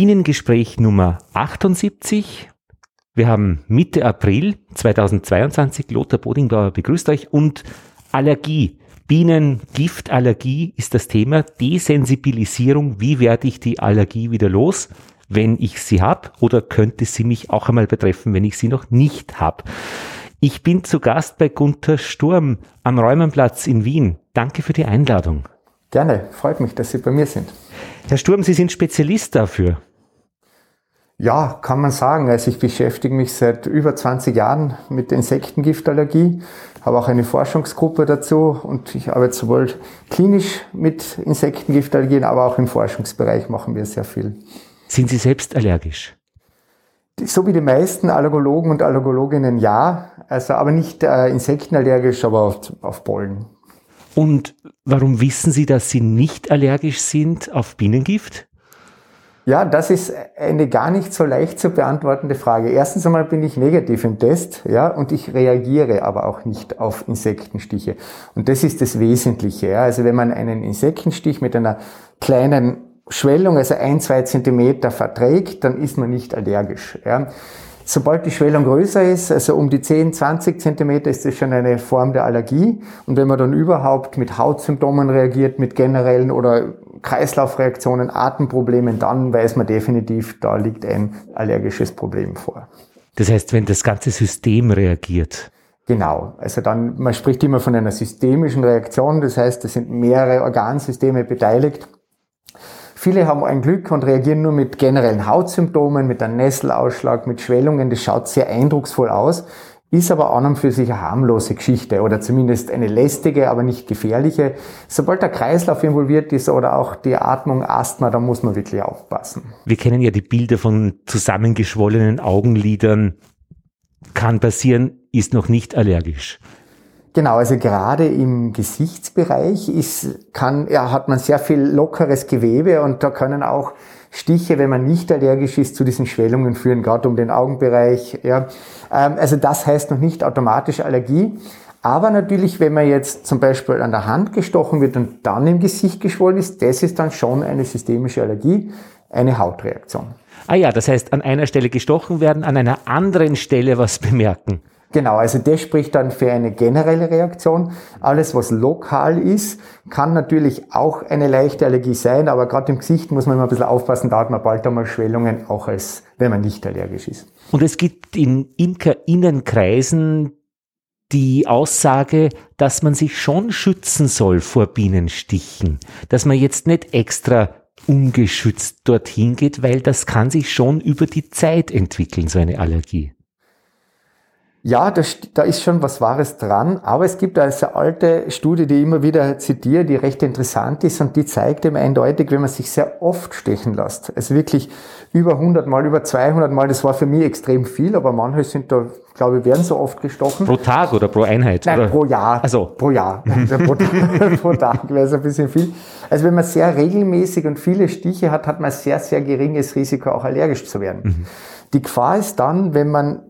Bienengespräch Nummer 78. Wir haben Mitte April 2022. Lothar Bodingbauer begrüßt euch und Allergie. Bienengiftallergie ist das Thema. Desensibilisierung. Wie werde ich die Allergie wieder los, wenn ich sie habe? Oder könnte sie mich auch einmal betreffen, wenn ich sie noch nicht habe? Ich bin zu Gast bei Gunther Sturm am Räumenplatz in Wien. Danke für die Einladung. Gerne, freut mich, dass Sie bei mir sind. Herr Sturm, Sie sind Spezialist dafür. Ja, kann man sagen. Also ich beschäftige mich seit über 20 Jahren mit Insektengiftallergie, habe auch eine Forschungsgruppe dazu und ich arbeite sowohl klinisch mit Insektengiftallergien, aber auch im Forschungsbereich machen wir sehr viel. Sind Sie selbst allergisch? So wie die meisten Allergologen und Allergologinnen ja, also aber nicht äh, insektenallergisch, aber auf, auf Pollen. Und warum wissen Sie, dass Sie nicht allergisch sind auf Bienengift? Ja, das ist eine gar nicht so leicht zu beantwortende Frage. Erstens einmal bin ich negativ im Test, ja, und ich reagiere aber auch nicht auf Insektenstiche. Und das ist das Wesentliche, ja. Also wenn man einen Insektenstich mit einer kleinen Schwellung, also ein, zwei Zentimeter verträgt, dann ist man nicht allergisch, ja. Sobald die Schwellung größer ist, also um die 10, 20 Zentimeter, ist das schon eine Form der Allergie. Und wenn man dann überhaupt mit Hautsymptomen reagiert, mit generellen oder Kreislaufreaktionen, Atemproblemen, dann weiß man definitiv, da liegt ein allergisches Problem vor. Das heißt, wenn das ganze System reagiert. Genau, also dann, man spricht immer von einer systemischen Reaktion, das heißt, es sind mehrere Organsysteme beteiligt. Viele haben ein Glück und reagieren nur mit generellen Hautsymptomen, mit einem Nesselausschlag, mit Schwellungen. Das schaut sehr eindrucksvoll aus ist aber an und für sich eine harmlose Geschichte oder zumindest eine lästige, aber nicht gefährliche. Sobald der Kreislauf involviert ist oder auch die Atmung, Asthma, da muss man wirklich aufpassen. Wir kennen ja die Bilder von zusammengeschwollenen Augenlidern. Kann passieren, ist noch nicht allergisch. Genau, also gerade im Gesichtsbereich ist, kann, ja, hat man sehr viel lockeres Gewebe und da können auch Stiche, wenn man nicht allergisch ist, zu diesen Schwellungen führen, gerade um den Augenbereich. Ja. Ähm, also das heißt noch nicht automatisch Allergie. Aber natürlich, wenn man jetzt zum Beispiel an der Hand gestochen wird und dann im Gesicht geschwollen ist, das ist dann schon eine systemische Allergie, eine Hautreaktion. Ah ja, das heißt, an einer Stelle gestochen werden, an einer anderen Stelle was bemerken. Genau, also das spricht dann für eine generelle Reaktion. Alles, was lokal ist, kann natürlich auch eine leichte Allergie sein, aber gerade im Gesicht muss man immer ein bisschen aufpassen, da hat man bald einmal Schwellungen, auch als wenn man nicht allergisch ist. Und es gibt in Imkerinnenkreisen die Aussage, dass man sich schon schützen soll vor Bienenstichen, dass man jetzt nicht extra ungeschützt dorthin geht, weil das kann sich schon über die Zeit entwickeln, so eine Allergie. Ja, das, da ist schon was Wahres dran, aber es gibt eine sehr alte Studie, die ich immer wieder zitiere, die recht interessant ist und die zeigt eben eindeutig, wenn man sich sehr oft stechen lässt, also wirklich über 100 Mal, über 200 Mal, das war für mich extrem viel, aber manche sind da, glaube ich, werden so oft gestochen. Pro Tag oder pro Einheit? Nein, oder? pro Jahr. Also. Pro Jahr. Also pro, pro Tag wäre es ein bisschen viel. Also wenn man sehr regelmäßig und viele Stiche hat, hat man sehr, sehr geringes Risiko, auch allergisch zu werden. Mhm. Die Gefahr ist dann, wenn man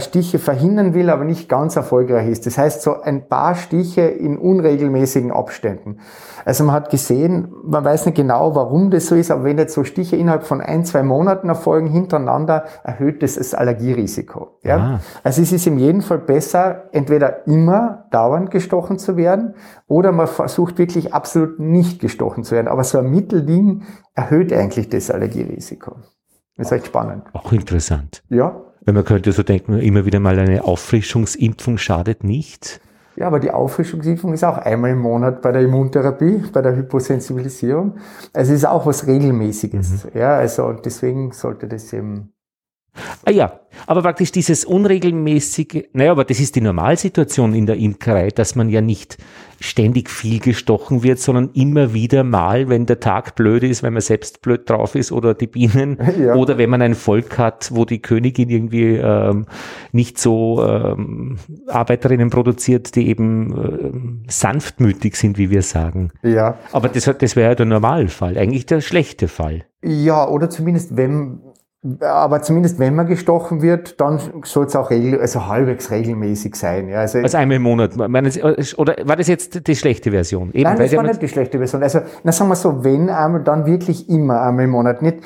Stiche verhindern will, aber nicht ganz erfolgreich ist. Das heißt, so ein paar Stiche in unregelmäßigen Abständen. Also man hat gesehen, man weiß nicht genau, warum das so ist, aber wenn jetzt so Stiche innerhalb von ein, zwei Monaten erfolgen hintereinander, erhöht das das Allergierisiko. Ja? Ah. Also es ist in jedem Fall besser, entweder immer dauernd gestochen zu werden oder man versucht wirklich absolut nicht gestochen zu werden. Aber so ein Mittelding erhöht eigentlich das Allergierisiko. Das ist echt spannend. Auch interessant. Ja, weil man könnte so denken, immer wieder mal eine Auffrischungsimpfung schadet nicht. Ja, aber die Auffrischungsimpfung ist auch einmal im Monat bei der Immuntherapie, bei der Hyposensibilisierung. Also es ist auch was Regelmäßiges. Mhm. Ja, also deswegen sollte das eben Ah ja, aber praktisch dieses unregelmäßige, naja, aber das ist die Normalsituation in der Imkerei, dass man ja nicht ständig viel gestochen wird, sondern immer wieder mal, wenn der Tag blöd ist, wenn man selbst blöd drauf ist oder die Bienen ja. oder wenn man ein Volk hat, wo die Königin irgendwie ähm, nicht so ähm, Arbeiterinnen produziert, die eben ähm, sanftmütig sind, wie wir sagen. Ja. Aber das, das wäre ja der Normalfall, eigentlich der schlechte Fall. Ja, oder zumindest wenn aber zumindest wenn man gestochen wird, dann soll es auch regel, also halbwegs regelmäßig sein. Ja, also, also einmal im Monat. Oder war das jetzt die schlechte Version? Eben, Nein, das war nicht die schlechte Version. Also, na sagen wir so, wenn einmal, dann wirklich immer einmal im Monat. Nicht,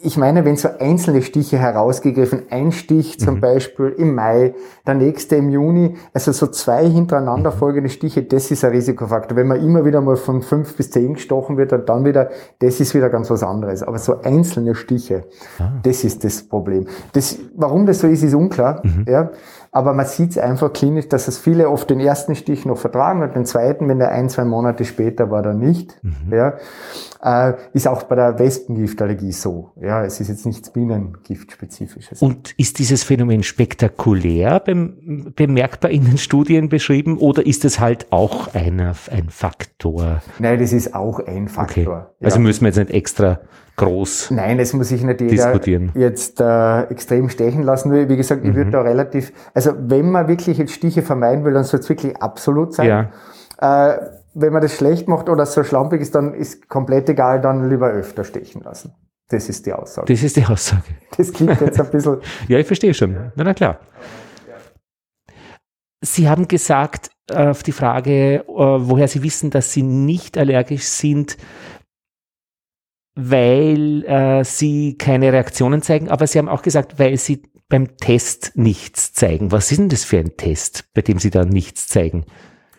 ich meine, wenn so einzelne Stiche herausgegriffen, ein Stich zum mhm. Beispiel im Mai, der nächste im Juni, also so zwei hintereinander folgende Stiche, das ist ein Risikofaktor. Wenn man immer wieder mal von fünf bis zehn gestochen wird, dann wieder, das ist wieder ganz was anderes. Aber so einzelne Stiche, ah. das ist das Problem. Das, warum das so ist, ist unklar. Mhm. Ja. Aber man sieht es einfach klinisch, dass es viele oft den ersten Stich noch vertragen und den zweiten, wenn der ein, zwei Monate später war, dann nicht. Mhm. Ja. Äh, ist auch bei der Wespengiftallergie so. Ja, es ist jetzt nichts Bienengiftspezifisches. Und ist dieses Phänomen spektakulär bem bemerkbar in den Studien beschrieben oder ist es halt auch einer, ein Faktor? Nein, das ist auch ein Faktor. Okay. Also müssen wir jetzt nicht extra groß Nein, es muss sich nicht jeder jetzt äh, extrem stechen lassen. Wie gesagt, ich mhm. würde da relativ, also wenn man wirklich jetzt Stiche vermeiden will, dann soll es wirklich absolut sein. Ja. Äh, wenn man das schlecht macht oder so schlampig ist, dann ist komplett egal, dann lieber öfter stechen lassen. Das ist die Aussage. Das ist die Aussage. Das klingt jetzt ein bisschen. ja, ich verstehe schon. Na, na klar. Sie haben gesagt, äh, auf die Frage, äh, woher Sie wissen, dass Sie nicht allergisch sind, weil äh, sie keine Reaktionen zeigen, aber sie haben auch gesagt, weil sie beim Test nichts zeigen. Was ist denn das für ein Test, bei dem sie da nichts zeigen?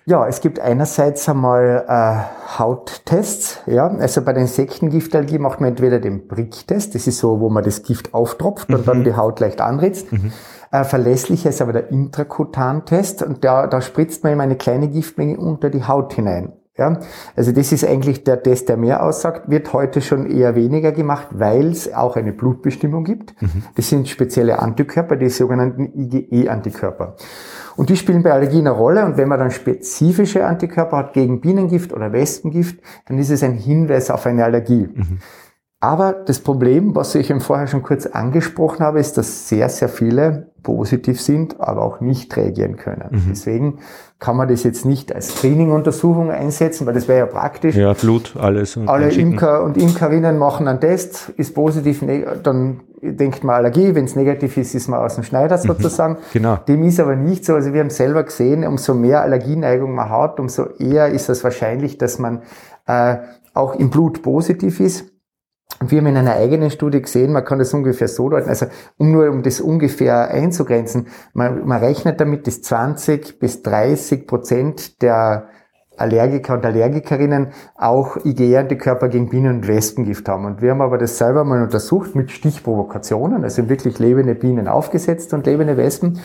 Ja, es gibt einerseits einmal äh, Hauttests. Ja, also bei den Insektengiftallergie macht man entweder den Bricktest, das ist so, wo man das Gift auftropft mhm. und dann die Haut leicht anritzt. Mhm. Äh, verlässlicher ist aber der Intrakutantest und da, da spritzt man ihm eine kleine Giftmenge unter die Haut hinein. Ja, also das ist eigentlich der Test, der mehr aussagt, wird heute schon eher weniger gemacht, weil es auch eine Blutbestimmung gibt. Mhm. Das sind spezielle Antikörper, die sogenannten IgE-Antikörper. Und die spielen bei Allergien eine Rolle. Und wenn man dann spezifische Antikörper hat gegen Bienengift oder Wespengift, dann ist es ein Hinweis auf eine Allergie. Mhm. Aber das Problem, was ich eben vorher schon kurz angesprochen habe, ist, dass sehr, sehr viele positiv sind, aber auch nicht reagieren können. Mhm. Deswegen kann man das jetzt nicht als Screening-Untersuchung einsetzen, weil das wäre ja praktisch. Ja, Blut, alles. Alle Imker und Imkerinnen machen einen Test, ist positiv, dann denkt man Allergie, wenn es negativ ist, ist man aus dem Schneider mhm. sozusagen. Genau. Dem ist aber nicht so. Also wir haben selber gesehen, umso mehr Allergieneigung man hat, umso eher ist es wahrscheinlich, dass man äh, auch im Blut positiv ist. Und wir haben in einer eigenen Studie gesehen, man kann das ungefähr so deuten, also um nur um das ungefähr einzugrenzen, man, man rechnet damit, dass 20 bis 30 Prozent der Allergiker und Allergikerinnen auch IgE-Antikörper gegen Bienen- und Wespengift haben. Und wir haben aber das selber mal untersucht mit Stichprovokationen, also wirklich lebende Bienen aufgesetzt und lebende Wespen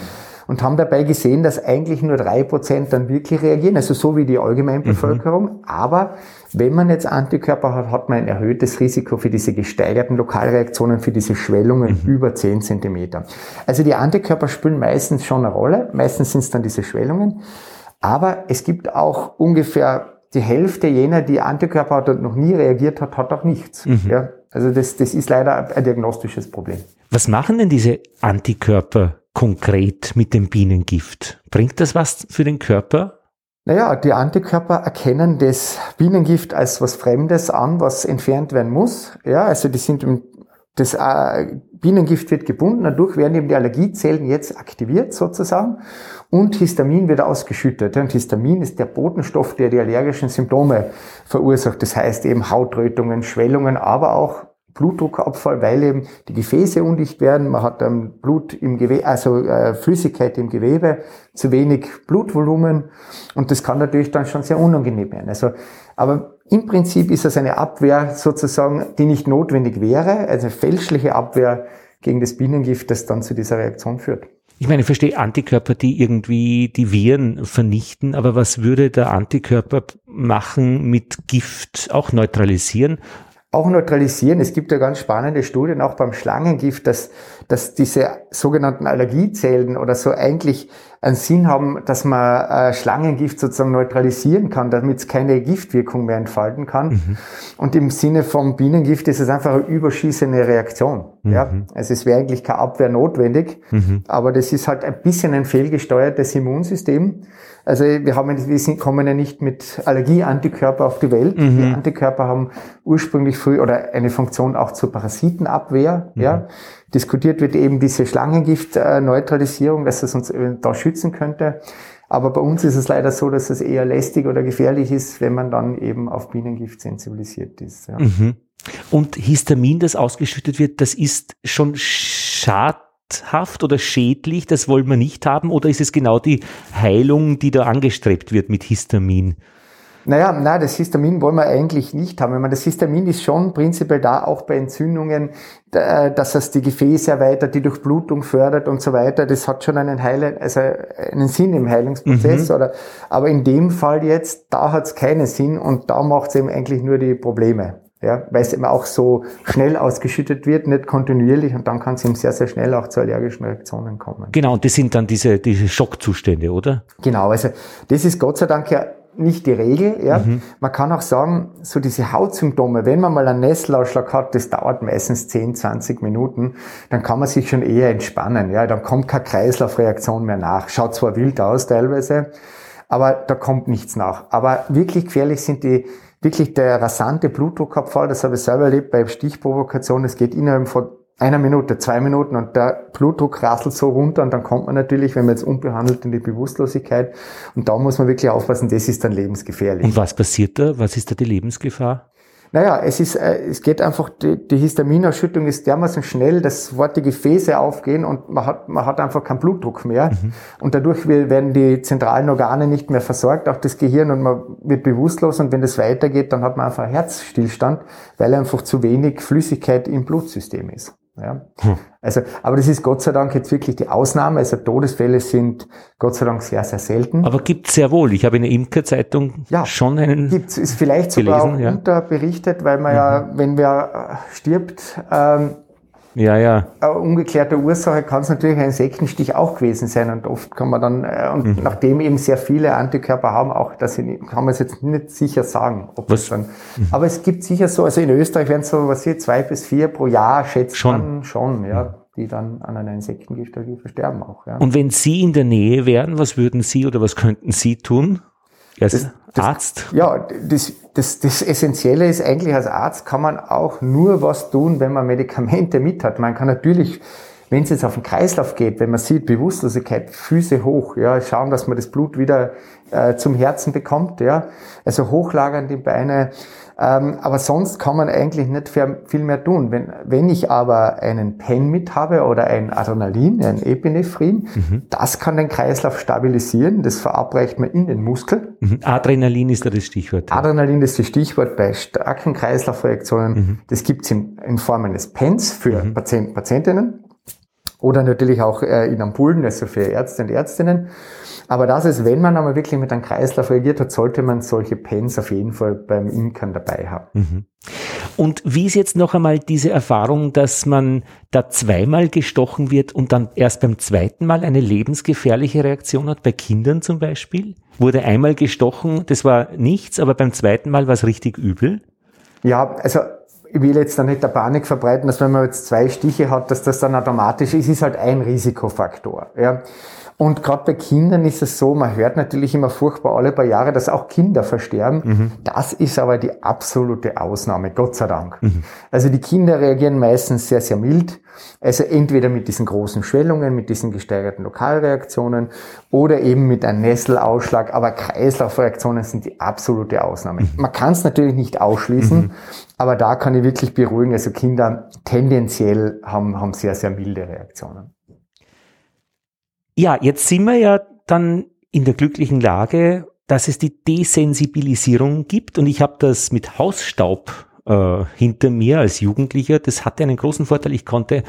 und haben dabei gesehen, dass eigentlich nur drei Prozent dann wirklich reagieren, also so wie die Allgemeinbevölkerung. Mhm. Aber wenn man jetzt Antikörper hat, hat man ein erhöhtes Risiko für diese gesteigerten Lokalreaktionen, für diese Schwellungen mhm. über 10 Zentimeter. Also die Antikörper spielen meistens schon eine Rolle, meistens sind es dann diese Schwellungen. Aber es gibt auch ungefähr die Hälfte jener, die Antikörper hat und noch nie reagiert hat, hat auch nichts. Mhm. Ja, also das, das ist leider ein diagnostisches Problem. Was machen denn diese Antikörper konkret mit dem Bienengift? Bringt das was für den Körper? Naja, die Antikörper erkennen das Bienengift als was Fremdes an, was entfernt werden muss. Ja, also die sind das äh, Bienengift wird gebunden, dadurch werden eben die Allergiezellen jetzt aktiviert sozusagen und Histamin wird ausgeschüttet. Und Histamin ist der Botenstoff, der die allergischen Symptome verursacht. Das heißt eben Hautrötungen, Schwellungen, aber auch Blutdruckabfall, weil eben die Gefäße undicht werden, man hat dann Blut im Gewebe, also äh, Flüssigkeit im Gewebe, zu wenig Blutvolumen und das kann natürlich dann schon sehr unangenehm werden. Also, aber im Prinzip ist das eine Abwehr sozusagen, die nicht notwendig wäre, also fälschliche Abwehr gegen das Bienengift, das dann zu dieser Reaktion führt. Ich meine, ich verstehe Antikörper, die irgendwie die Viren vernichten, aber was würde der Antikörper machen mit Gift auch neutralisieren? Auch neutralisieren. Es gibt ja ganz spannende Studien, auch beim Schlangengift, dass, dass diese sogenannten Allergiezellen oder so eigentlich einen Sinn haben, dass man äh, Schlangengift sozusagen neutralisieren kann, damit es keine Giftwirkung mehr entfalten kann. Mhm. Und im Sinne vom Bienengift ist es einfach eine überschießende Reaktion. Mhm. Ja? Also es wäre eigentlich keine Abwehr notwendig, mhm. aber das ist halt ein bisschen ein fehlgesteuertes Immunsystem. Also wir haben, wir sind, kommen ja nicht mit Allergieantikörper auf die Welt. Mhm. Die Antikörper haben ursprünglich früh oder eine Funktion auch zur Parasitenabwehr. Mhm. Ja, Diskutiert wird eben diese Schlangengiftneutralisierung, dass es uns da schützen könnte. Aber bei uns ist es leider so, dass es eher lästig oder gefährlich ist, wenn man dann eben auf Bienengift sensibilisiert ist. Ja. Mhm. Und Histamin, das ausgeschüttet wird, das ist schon schadhaft oder schädlich, das wollen wir nicht haben? Oder ist es genau die Heilung, die da angestrebt wird mit Histamin? Naja, nein, das Histamin wollen wir eigentlich nicht haben. Ich meine, das Histamin ist schon prinzipiell da, auch bei Entzündungen, dass es die Gefäße erweitert, die Durchblutung fördert und so weiter. Das hat schon einen Heile, also einen Sinn im Heilungsprozess. Mhm. Oder, aber in dem Fall jetzt, da hat es keinen Sinn und da macht es eben eigentlich nur die Probleme. Ja, weil es eben auch so schnell ausgeschüttet wird, nicht kontinuierlich und dann kann es eben sehr, sehr schnell auch zu allergischen Reaktionen kommen. Genau, und das sind dann diese, diese Schockzustände, oder? Genau, also das ist Gott sei Dank ja nicht die Regel. Ja. Mhm. Man kann auch sagen, so diese Hautsymptome, wenn man mal einen Nesselausschlag hat, das dauert meistens 10, 20 Minuten, dann kann man sich schon eher entspannen. Ja. Dann kommt keine Kreislaufreaktion mehr nach. Schaut zwar wild aus teilweise, aber da kommt nichts nach. Aber wirklich gefährlich sind die wirklich der rasante Blutdruckabfall, das habe ich selber erlebt bei Stichprovokation, es geht innerhalb von einer Minute, zwei Minuten und der Blutdruck rasselt so runter und dann kommt man natürlich, wenn man jetzt unbehandelt in die Bewusstlosigkeit und da muss man wirklich aufpassen, das ist dann lebensgefährlich. Und was passiert da? Was ist da die Lebensgefahr? Naja, es ist, äh, es geht einfach, die, die Histaminausschüttung ist dermaßen schnell, dass sofort die Gefäße aufgehen und man hat, man hat einfach keinen Blutdruck mehr. Mhm. Und dadurch werden die zentralen Organe nicht mehr versorgt, auch das Gehirn und man wird bewusstlos und wenn das weitergeht, dann hat man einfach Herzstillstand, weil einfach zu wenig Flüssigkeit im Blutsystem ist. Ja. Hm. Also, aber das ist Gott sei Dank jetzt wirklich die Ausnahme. Also Todesfälle sind Gott sei Dank sehr, sehr selten. Aber gibt sehr wohl. Ich habe in der Imkerzeitung ja, schon einen. Gibt ist vielleicht sogar gelesen, ja. unterberichtet, weil man mhm. ja, wenn wer stirbt, ähm, ja, ja. Eine ungeklärte Ursache kann es natürlich ein Insektenstich auch gewesen sein und oft kann man dann, äh, und mhm. nachdem eben sehr viele Antikörper haben, auch das kann man es jetzt nicht sicher sagen, ob was? dann, mhm. aber es gibt sicher so, also in Österreich werden so, was hier, zwei bis vier pro Jahr schätzt schon. man schon, ja. Mhm die dann an einer Insektengift versterben auch. Ja. Und wenn Sie in der Nähe wären, was würden Sie oder was könnten Sie tun? Als das, das, Arzt? Ja, das, das, das Essentielle ist eigentlich, als Arzt kann man auch nur was tun, wenn man Medikamente mit hat. Man kann natürlich, wenn es jetzt auf den Kreislauf geht, wenn man sieht, Bewusstlosigkeit, Füße hoch, ja, schauen, dass man das Blut wieder äh, zum Herzen bekommt, ja, also hochlagern die Beine, ähm, aber sonst kann man eigentlich nicht viel mehr tun. Wenn, wenn ich aber einen Pen mit habe oder ein Adrenalin, ein Epinephrin, mhm. das kann den Kreislauf stabilisieren. Das verabreicht man in den Muskel. Mhm. Adrenalin ist da das Stichwort. Adrenalin ist das Stichwort bei starken Kreislaufreaktionen. Mhm. Das gibt's in, in Form eines Pens für mhm. Patienten, Patientinnen oder natürlich auch äh, in Ampullen, also für Ärzte und Ärztinnen. Aber das ist, wenn man aber wirklich mit einem Kreislauf reagiert hat, sollte man solche Pens auf jeden Fall beim Imkern dabei haben. Mhm. Und wie ist jetzt noch einmal diese Erfahrung, dass man da zweimal gestochen wird und dann erst beim zweiten Mal eine lebensgefährliche Reaktion hat, bei Kindern zum Beispiel? Wurde einmal gestochen, das war nichts, aber beim zweiten Mal war es richtig übel? Ja, also ich will jetzt da nicht der Panik verbreiten, dass wenn man jetzt zwei Stiche hat, dass das dann automatisch ist, ist halt ein Risikofaktor. Ja. Und gerade bei Kindern ist es so, man hört natürlich immer furchtbar alle paar Jahre, dass auch Kinder versterben. Mhm. Das ist aber die absolute Ausnahme, Gott sei Dank. Mhm. Also die Kinder reagieren meistens sehr, sehr mild. Also entweder mit diesen großen Schwellungen, mit diesen gesteigerten Lokalreaktionen oder eben mit einem Nesselausschlag. Aber Kreislaufreaktionen sind die absolute Ausnahme. Mhm. Man kann es natürlich nicht ausschließen, mhm. aber da kann ich wirklich beruhigen. Also Kinder tendenziell haben, haben sehr, sehr milde Reaktionen. Ja, jetzt sind wir ja dann in der glücklichen Lage, dass es die Desensibilisierung gibt und ich habe das mit Hausstaub äh, hinter mir als Jugendlicher. Das hatte einen großen Vorteil. Ich konnte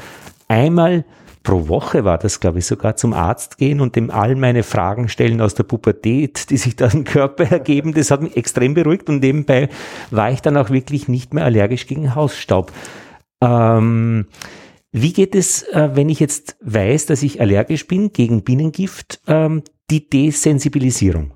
einmal pro Woche war das, glaube ich, sogar zum Arzt gehen und dem all meine Fragen stellen aus der Pubertät, die sich da im Körper ergeben. Das hat mich extrem beruhigt und nebenbei war ich dann auch wirklich nicht mehr allergisch gegen Hausstaub. Ähm, wie geht es, äh, wenn ich jetzt weiß, dass ich allergisch bin gegen Bienengift, ähm, die Desensibilisierung?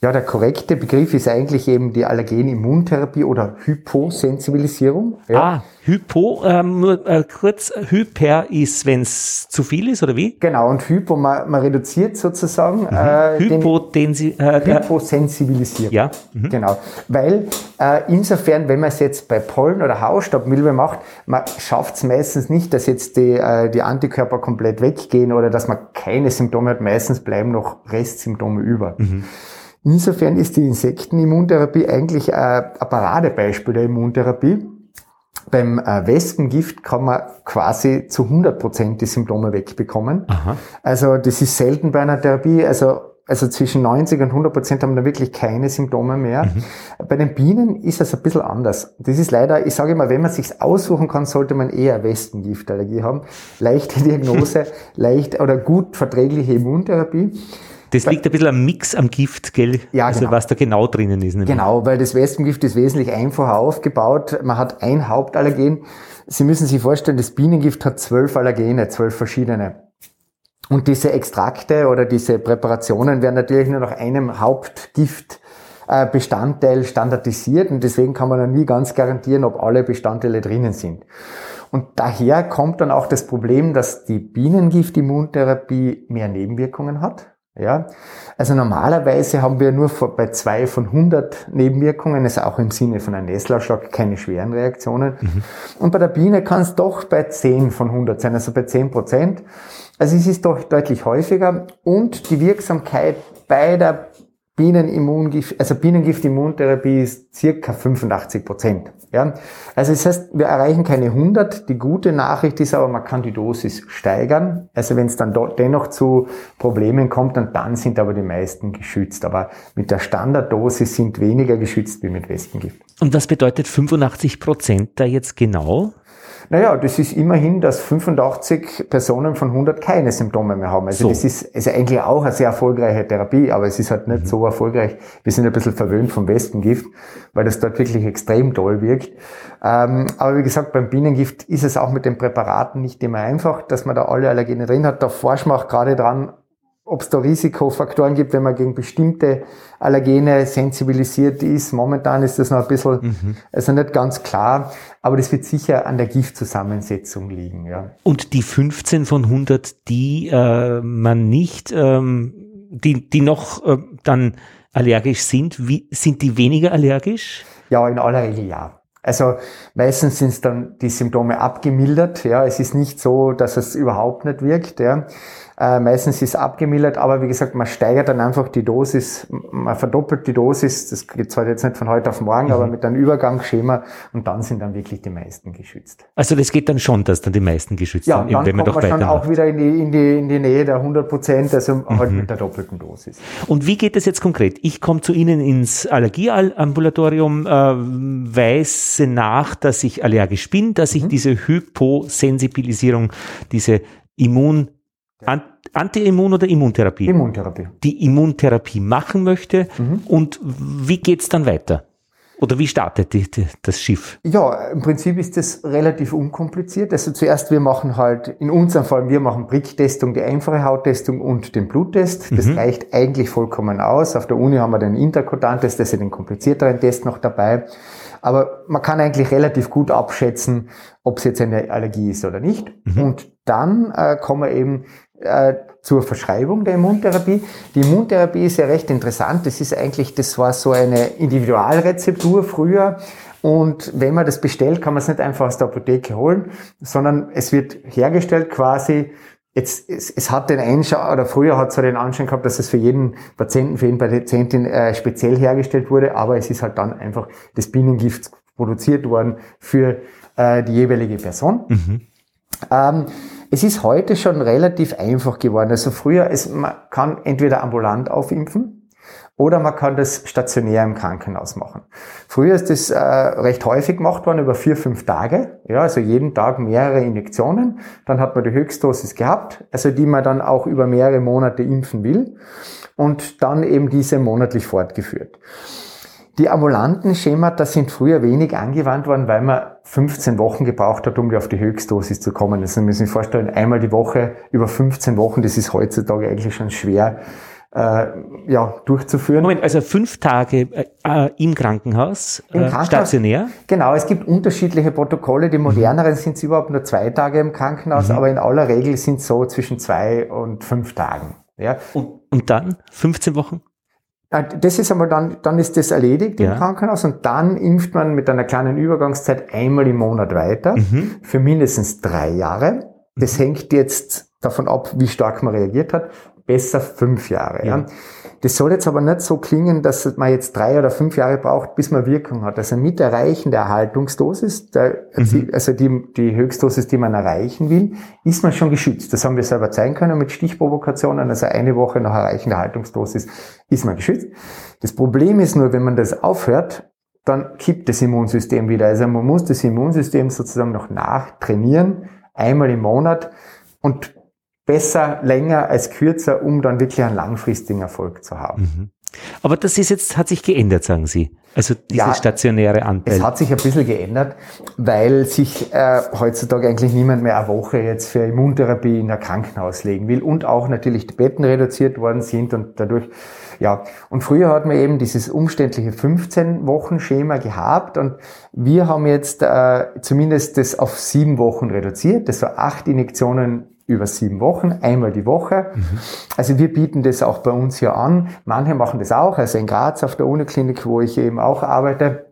Ja, der korrekte Begriff ist eigentlich eben die Allergenimmuntherapie oder Hyposensibilisierung. Ja. Ah, Hypo, ähm, nur äh, kurz, Hyper ist, wenn es zu viel ist, oder wie? Genau, und Hypo, man, man reduziert sozusagen. Mhm. Äh, Hypotensi äh, Hyposensibilisierung. Ja. Mhm. Genau. Weil äh, insofern, wenn man es jetzt bei Pollen oder Hausstaubmilbe macht, man schafft es meistens nicht, dass jetzt die, äh, die Antikörper komplett weggehen oder dass man keine Symptome hat. Meistens bleiben noch Restsymptome über. Mhm. Insofern ist die Insektenimmuntherapie eigentlich äh, ein Paradebeispiel der Immuntherapie. Beim äh, Wespengift kann man quasi zu 100 Prozent die Symptome wegbekommen. Aha. Also das ist selten bei einer Therapie. Also also zwischen 90 und 100 Prozent haben da wirklich keine Symptome mehr. Mhm. Bei den Bienen ist es ein bisschen anders. Das ist leider, ich sage immer, wenn man sich aussuchen kann, sollte man eher Wespengiftallergie haben. Leichte Diagnose, leicht oder gut verträgliche Immuntherapie. Das liegt ein bisschen am Mix am Gift, gell? Ja, also genau. was da genau drinnen ist. Nämlich. Genau, weil das Wespengift ist wesentlich einfacher aufgebaut. Man hat ein Hauptallergen. Sie müssen sich vorstellen, das Bienengift hat zwölf Allergene, zwölf verschiedene. Und diese Extrakte oder diese Präparationen werden natürlich nur nach einem Hauptgift äh, Bestandteil standardisiert und deswegen kann man dann nie ganz garantieren, ob alle Bestandteile drinnen sind. Und daher kommt dann auch das Problem, dass die Bienengift-Immuntherapie mehr Nebenwirkungen hat. Ja, also normalerweise haben wir nur bei zwei von 100 Nebenwirkungen, also auch im Sinne von einem Nestlausschlag, keine schweren Reaktionen. Mhm. Und bei der Biene kann es doch bei 10 von 100 sein, also bei 10 Prozent. Also es ist doch deutlich häufiger und die Wirksamkeit bei der Bienenimmungift, also Bienengift-Immuntherapie ist circa 85 Prozent. Ja, also das heißt, wir erreichen keine 100. Die gute Nachricht ist aber, man kann die Dosis steigern. Also wenn es dann dennoch zu Problemen kommt, dann, dann sind aber die meisten geschützt. Aber mit der Standarddosis sind weniger geschützt wie mit Wespengift. Und was bedeutet 85 Prozent da jetzt genau? Naja, das ist immerhin, dass 85 Personen von 100 keine Symptome mehr haben. Also so. das ist, ist eigentlich auch eine sehr erfolgreiche Therapie, aber es ist halt nicht mhm. so erfolgreich. Wir sind ein bisschen verwöhnt vom Westengift, weil das dort wirklich extrem toll wirkt. Ähm, aber wie gesagt, beim Bienengift ist es auch mit den Präparaten nicht immer einfach, dass man da alle Allergene drin hat. Da forscht man auch gerade dran, ob es da Risikofaktoren gibt, wenn man gegen bestimmte Allergene sensibilisiert ist. Momentan ist das noch ein bisschen, mhm. also nicht ganz klar, aber das wird sicher an der Giftzusammensetzung liegen. Ja. Und die 15 von 100, die äh, man nicht, ähm, die, die noch äh, dann allergisch sind, wie, sind die weniger allergisch? Ja, in aller Regel ja. Also meistens sind es dann die Symptome abgemildert. Ja, es ist nicht so, dass es überhaupt nicht wirkt. Ja. Äh, meistens ist es abgemildert, aber wie gesagt, man steigert dann einfach die Dosis, man verdoppelt die Dosis. Das geht zwar jetzt nicht von heute auf morgen, mhm. aber mit einem Übergangsschema und dann sind dann wirklich die meisten geschützt. Also das geht dann schon, dass dann die meisten geschützt ja, sind, dann wenn man doch weiter. dann auch wieder in die, in die, in die Nähe der 100 Prozent, also halt mhm. halt mit der doppelten Dosis. Und wie geht das jetzt konkret? Ich komme zu Ihnen ins Allergieambulatorium, äh, weise nach, dass ich allergisch bin, dass ich mhm. diese Hyposensibilisierung, diese Immun Anti-Immun oder Immuntherapie? Immuntherapie. Die Immuntherapie machen möchte. Mhm. Und wie geht's dann weiter? Oder wie startet die, die, das Schiff? Ja, im Prinzip ist das relativ unkompliziert. Also zuerst, wir machen halt, in unserem Fall, wir machen Pricktestung, die einfache Hauttestung und den Bluttest. Das mhm. reicht eigentlich vollkommen aus. Auf der Uni haben wir den Interkotan-Test, das ist ja den komplizierteren Test noch dabei. Aber man kann eigentlich relativ gut abschätzen, ob es jetzt eine Allergie ist oder nicht. Mhm. Und dann äh, kommen wir eben äh, zur Verschreibung der Immuntherapie. Die Immuntherapie ist ja recht interessant. Das ist eigentlich, das war so eine Individualrezeptur früher. Und wenn man das bestellt, kann man es nicht einfach aus der Apotheke holen, sondern es wird hergestellt quasi Jetzt, es, es hat den Einschau, oder früher hat es ja den Anschein gehabt, dass es für jeden Patienten, für jeden Patientin äh, speziell hergestellt wurde, aber es ist halt dann einfach das Bienengift produziert worden für äh, die jeweilige Person. Mhm. Ähm, es ist heute schon relativ einfach geworden. Also früher, es, man kann entweder ambulant aufimpfen oder man kann das stationär im Krankenhaus machen. Früher ist das äh, recht häufig gemacht worden, über vier, fünf Tage. Ja, also jeden Tag mehrere Injektionen. Dann hat man die Höchstdosis gehabt, also die man dann auch über mehrere Monate impfen will. Und dann eben diese monatlich fortgeführt. Die ambulanten Schemata sind früher wenig angewandt worden, weil man 15 Wochen gebraucht hat, um auf die Höchstdosis zu kommen. Also müssen sich vorstellen, einmal die Woche über 15 Wochen, das ist heutzutage eigentlich schon schwer äh, ja, durchzuführen. Moment, also fünf Tage äh, äh im Krankenhaus, Im äh, Krankenhaus, stationär? Genau, es gibt unterschiedliche Protokolle. Die moderneren mhm. sind überhaupt nur zwei Tage im Krankenhaus, mhm. aber in aller Regel sind es so zwischen zwei und fünf Tagen. Ja. Und, und dann 15 Wochen? Das ist einmal dann, dann ist das erledigt ja. im Krankenhaus und dann impft man mit einer kleinen Übergangszeit einmal im Monat weiter mhm. für mindestens drei Jahre. Das mhm. hängt jetzt davon ab, wie stark man reagiert hat besser fünf Jahre. Ja. ja. Das soll jetzt aber nicht so klingen, dass man jetzt drei oder fünf Jahre braucht, bis man Wirkung hat. Also mit Erreichen der Erhaltungsdosis, der, mhm. also die, die Höchstdosis, die man erreichen will, ist man schon geschützt. Das haben wir selber zeigen können mit Stichprovokationen. Also eine Woche nach Erreichen der Erhaltungsdosis ist man geschützt. Das Problem ist nur, wenn man das aufhört, dann kippt das Immunsystem wieder. Also man muss das Immunsystem sozusagen noch nachtrainieren, einmal im Monat. Und besser länger als kürzer, um dann wirklich einen langfristigen Erfolg zu haben. Mhm. Aber das ist jetzt, hat sich geändert, sagen Sie. Also diese ja, stationäre Anteil. Es hat sich ein bisschen geändert, weil sich äh, heutzutage eigentlich niemand mehr eine Woche jetzt für Immuntherapie in ein Krankenhaus legen will und auch natürlich die Betten reduziert worden sind und dadurch, ja. Und früher hat man eben dieses umständliche 15-Wochen-Schema gehabt und wir haben jetzt äh, zumindest das auf sieben Wochen reduziert. Das war acht Injektionen über sieben Wochen, einmal die Woche. Mhm. Also wir bieten das auch bei uns hier an. Manche machen das auch, also in Graz auf der Uniklinik, wo ich eben auch arbeite.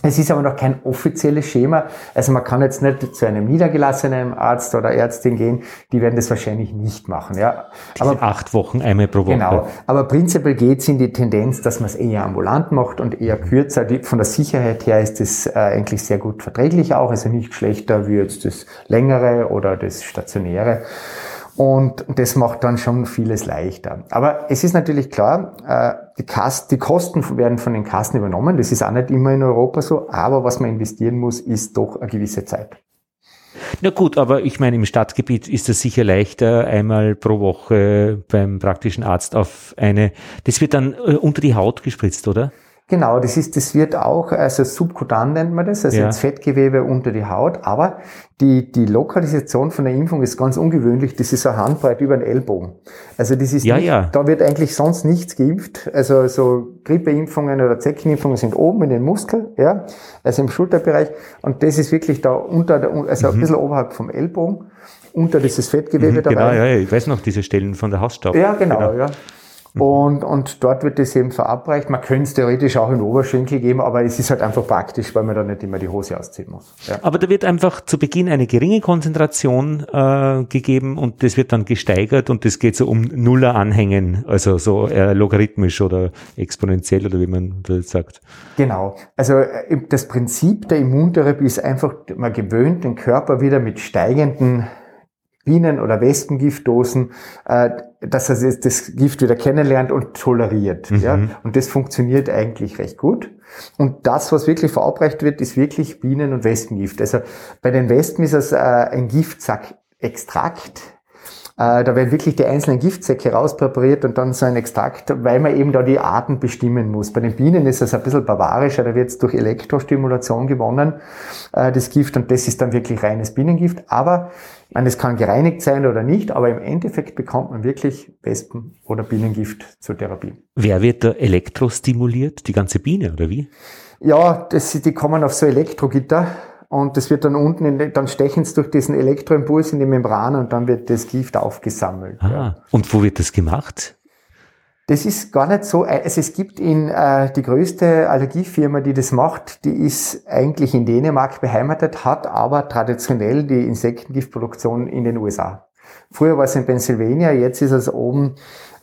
Es ist aber noch kein offizielles Schema. Also man kann jetzt nicht zu einem niedergelassenen Arzt oder Ärztin gehen. Die werden das wahrscheinlich nicht machen. Ja. Aber acht Wochen einmal pro Woche. Genau. Aber prinzipiell geht es in die Tendenz, dass man es eher ambulant macht und eher kürzer. Von der Sicherheit her ist das äh, eigentlich sehr gut verträglich auch. Also nicht schlechter wie jetzt das längere oder das stationäre. Und das macht dann schon vieles leichter. Aber es ist natürlich klar, äh, die, Kasten, die Kosten werden von den Kassen übernommen. Das ist auch nicht immer in Europa so. Aber was man investieren muss, ist doch eine gewisse Zeit. Na gut, aber ich meine, im Stadtgebiet ist es sicher leichter, einmal pro Woche beim praktischen Arzt auf eine, das wird dann äh, unter die Haut gespritzt, oder? Genau, das ist, das wird auch, also subkutan nennt man das, also ja. ins Fettgewebe unter die Haut, aber die, die Lokalisation von der Impfung ist ganz ungewöhnlich, das ist so Handbreit über den Ellbogen. Also das ist ja, nicht, ja. da wird eigentlich sonst nichts geimpft, also so Grippeimpfungen oder Zeckenimpfungen sind oben in den Muskel, ja, also im Schulterbereich und das ist wirklich da unter der, also mhm. ein bisschen oberhalb vom Ellbogen unter dieses Fettgewebe mhm, dabei. Genau, ja, ich weiß noch diese Stellen von der Hausstaub. Ja, genau, genau. ja. Mhm. Und, und dort wird das eben verabreicht. Man könnte es theoretisch auch in Oberschenkel geben, aber es ist halt einfach praktisch, weil man da nicht immer die Hose ausziehen muss. Ja. Aber da wird einfach zu Beginn eine geringe Konzentration äh, gegeben und das wird dann gesteigert und das geht so um Nuller anhängen, also so äh, logarithmisch oder exponentiell oder wie man das sagt. Genau. Also äh, das Prinzip der Immuntherapie ist einfach, man gewöhnt den Körper wieder mit steigenden Bienen- oder Wespengiftdosen, äh, dass er das Gift wieder kennenlernt und toleriert. Mhm. Ja? Und das funktioniert eigentlich recht gut. Und das, was wirklich verabreicht wird, ist wirklich Bienen- und Wespengift. Also bei den Wespen ist es äh, ein Giftsackextrakt. Äh, da werden wirklich die einzelnen Giftsäcke rauspräpariert und dann so ein Extrakt, weil man eben da die Arten bestimmen muss. Bei den Bienen ist es ein bisschen barbarischer, da wird es durch Elektrostimulation gewonnen, äh, das Gift, und das ist dann wirklich reines Bienengift. Aber ich meine, es kann gereinigt sein oder nicht, aber im Endeffekt bekommt man wirklich Wespen- oder Bienengift zur Therapie. Wer wird da elektrostimuliert? Die ganze Biene oder wie? Ja, das, die kommen auf so Elektrogitter und das wird dann unten, in, dann stechen sie durch diesen Elektroimpuls in die Membran und dann wird das Gift aufgesammelt. Ah, ja. Und wo wird das gemacht? Das ist gar nicht so. Also es gibt in äh, die größte Allergiefirma, die das macht, die ist eigentlich in Dänemark beheimatet, hat aber traditionell die Insektengiftproduktion in den USA. Früher war es in Pennsylvania, jetzt ist es oben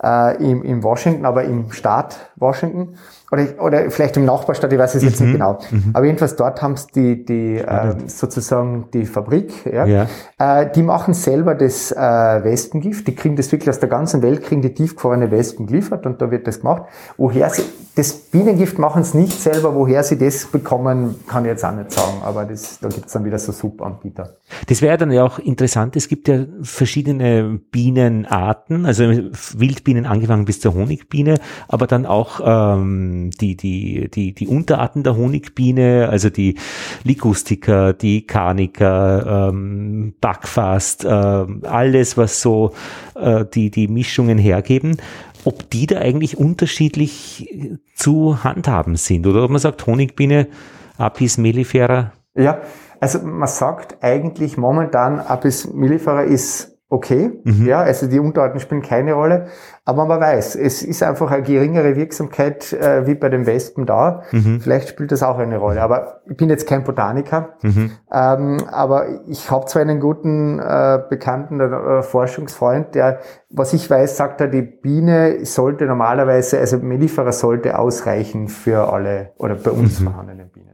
äh, im, im Washington, aber im Staat Washington oder, oder vielleicht im Nachbarstadt, ich weiß es jetzt mhm. nicht genau. Mhm. Aber jedenfalls dort haben sie die, die äh, sozusagen die Fabrik, ja. ja. Äh, die machen selber das äh, Wespengift, die kriegen das wirklich aus der ganzen Welt, kriegen die tiefgefrorene Wespen geliefert und da wird das gemacht. Woher sie, das Bienengift machen sie nicht selber, woher sie das bekommen, kann ich jetzt auch nicht sagen, aber das, da gibt's dann wieder so Subanbieter. Das wäre dann ja auch interessant, es gibt ja verschiedene Bienenarten, also Wildbienen angefangen bis zur Honigbiene, aber dann auch ähm, die, die, die, die Unterarten der Honigbiene, also die Ligustica, die Carnica, ähm, Backfast, äh, alles, was so äh, die, die Mischungen hergeben ob die da eigentlich unterschiedlich zu handhaben sind oder ob man sagt, Honigbiene, Apis mellifera. Ja, also man sagt eigentlich momentan Apis mellifera ist okay. Mhm. Ja, also die Unterarten spielen keine Rolle. Aber man weiß, es ist einfach eine geringere Wirksamkeit äh, wie bei den Wespen da. Mhm. Vielleicht spielt das auch eine Rolle. Aber ich bin jetzt kein Botaniker. Mhm. Ähm, aber ich habe zwar einen guten äh, Bekannten, äh, Forschungsfreund, der, was ich weiß, sagt er, die Biene sollte normalerweise, also Mellifera sollte ausreichen für alle oder bei uns mhm. vorhandenen Bienen.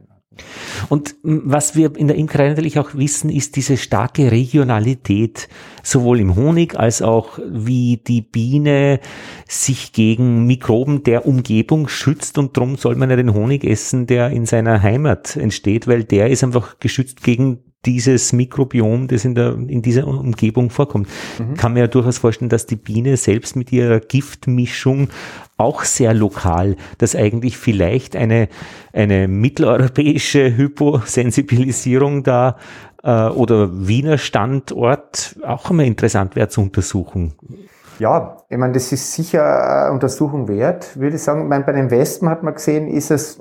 Und was wir in der Imkerei natürlich auch wissen, ist diese starke Regionalität, sowohl im Honig als auch wie die Biene sich gegen Mikroben der Umgebung schützt. Und darum soll man ja den Honig essen, der in seiner Heimat entsteht, weil der ist einfach geschützt gegen dieses Mikrobiom, das in, der, in dieser Umgebung vorkommt. Mhm. Kann mir ja durchaus vorstellen, dass die Biene selbst mit ihrer Giftmischung auch sehr lokal, dass eigentlich vielleicht eine, eine mitteleuropäische Hyposensibilisierung da äh, oder Wiener Standort auch immer interessant wäre zu untersuchen. Ja, ich meine, das ist sicher eine Untersuchung wert, würde ich sagen. Ich meine, bei den Wespen hat man gesehen, ist es,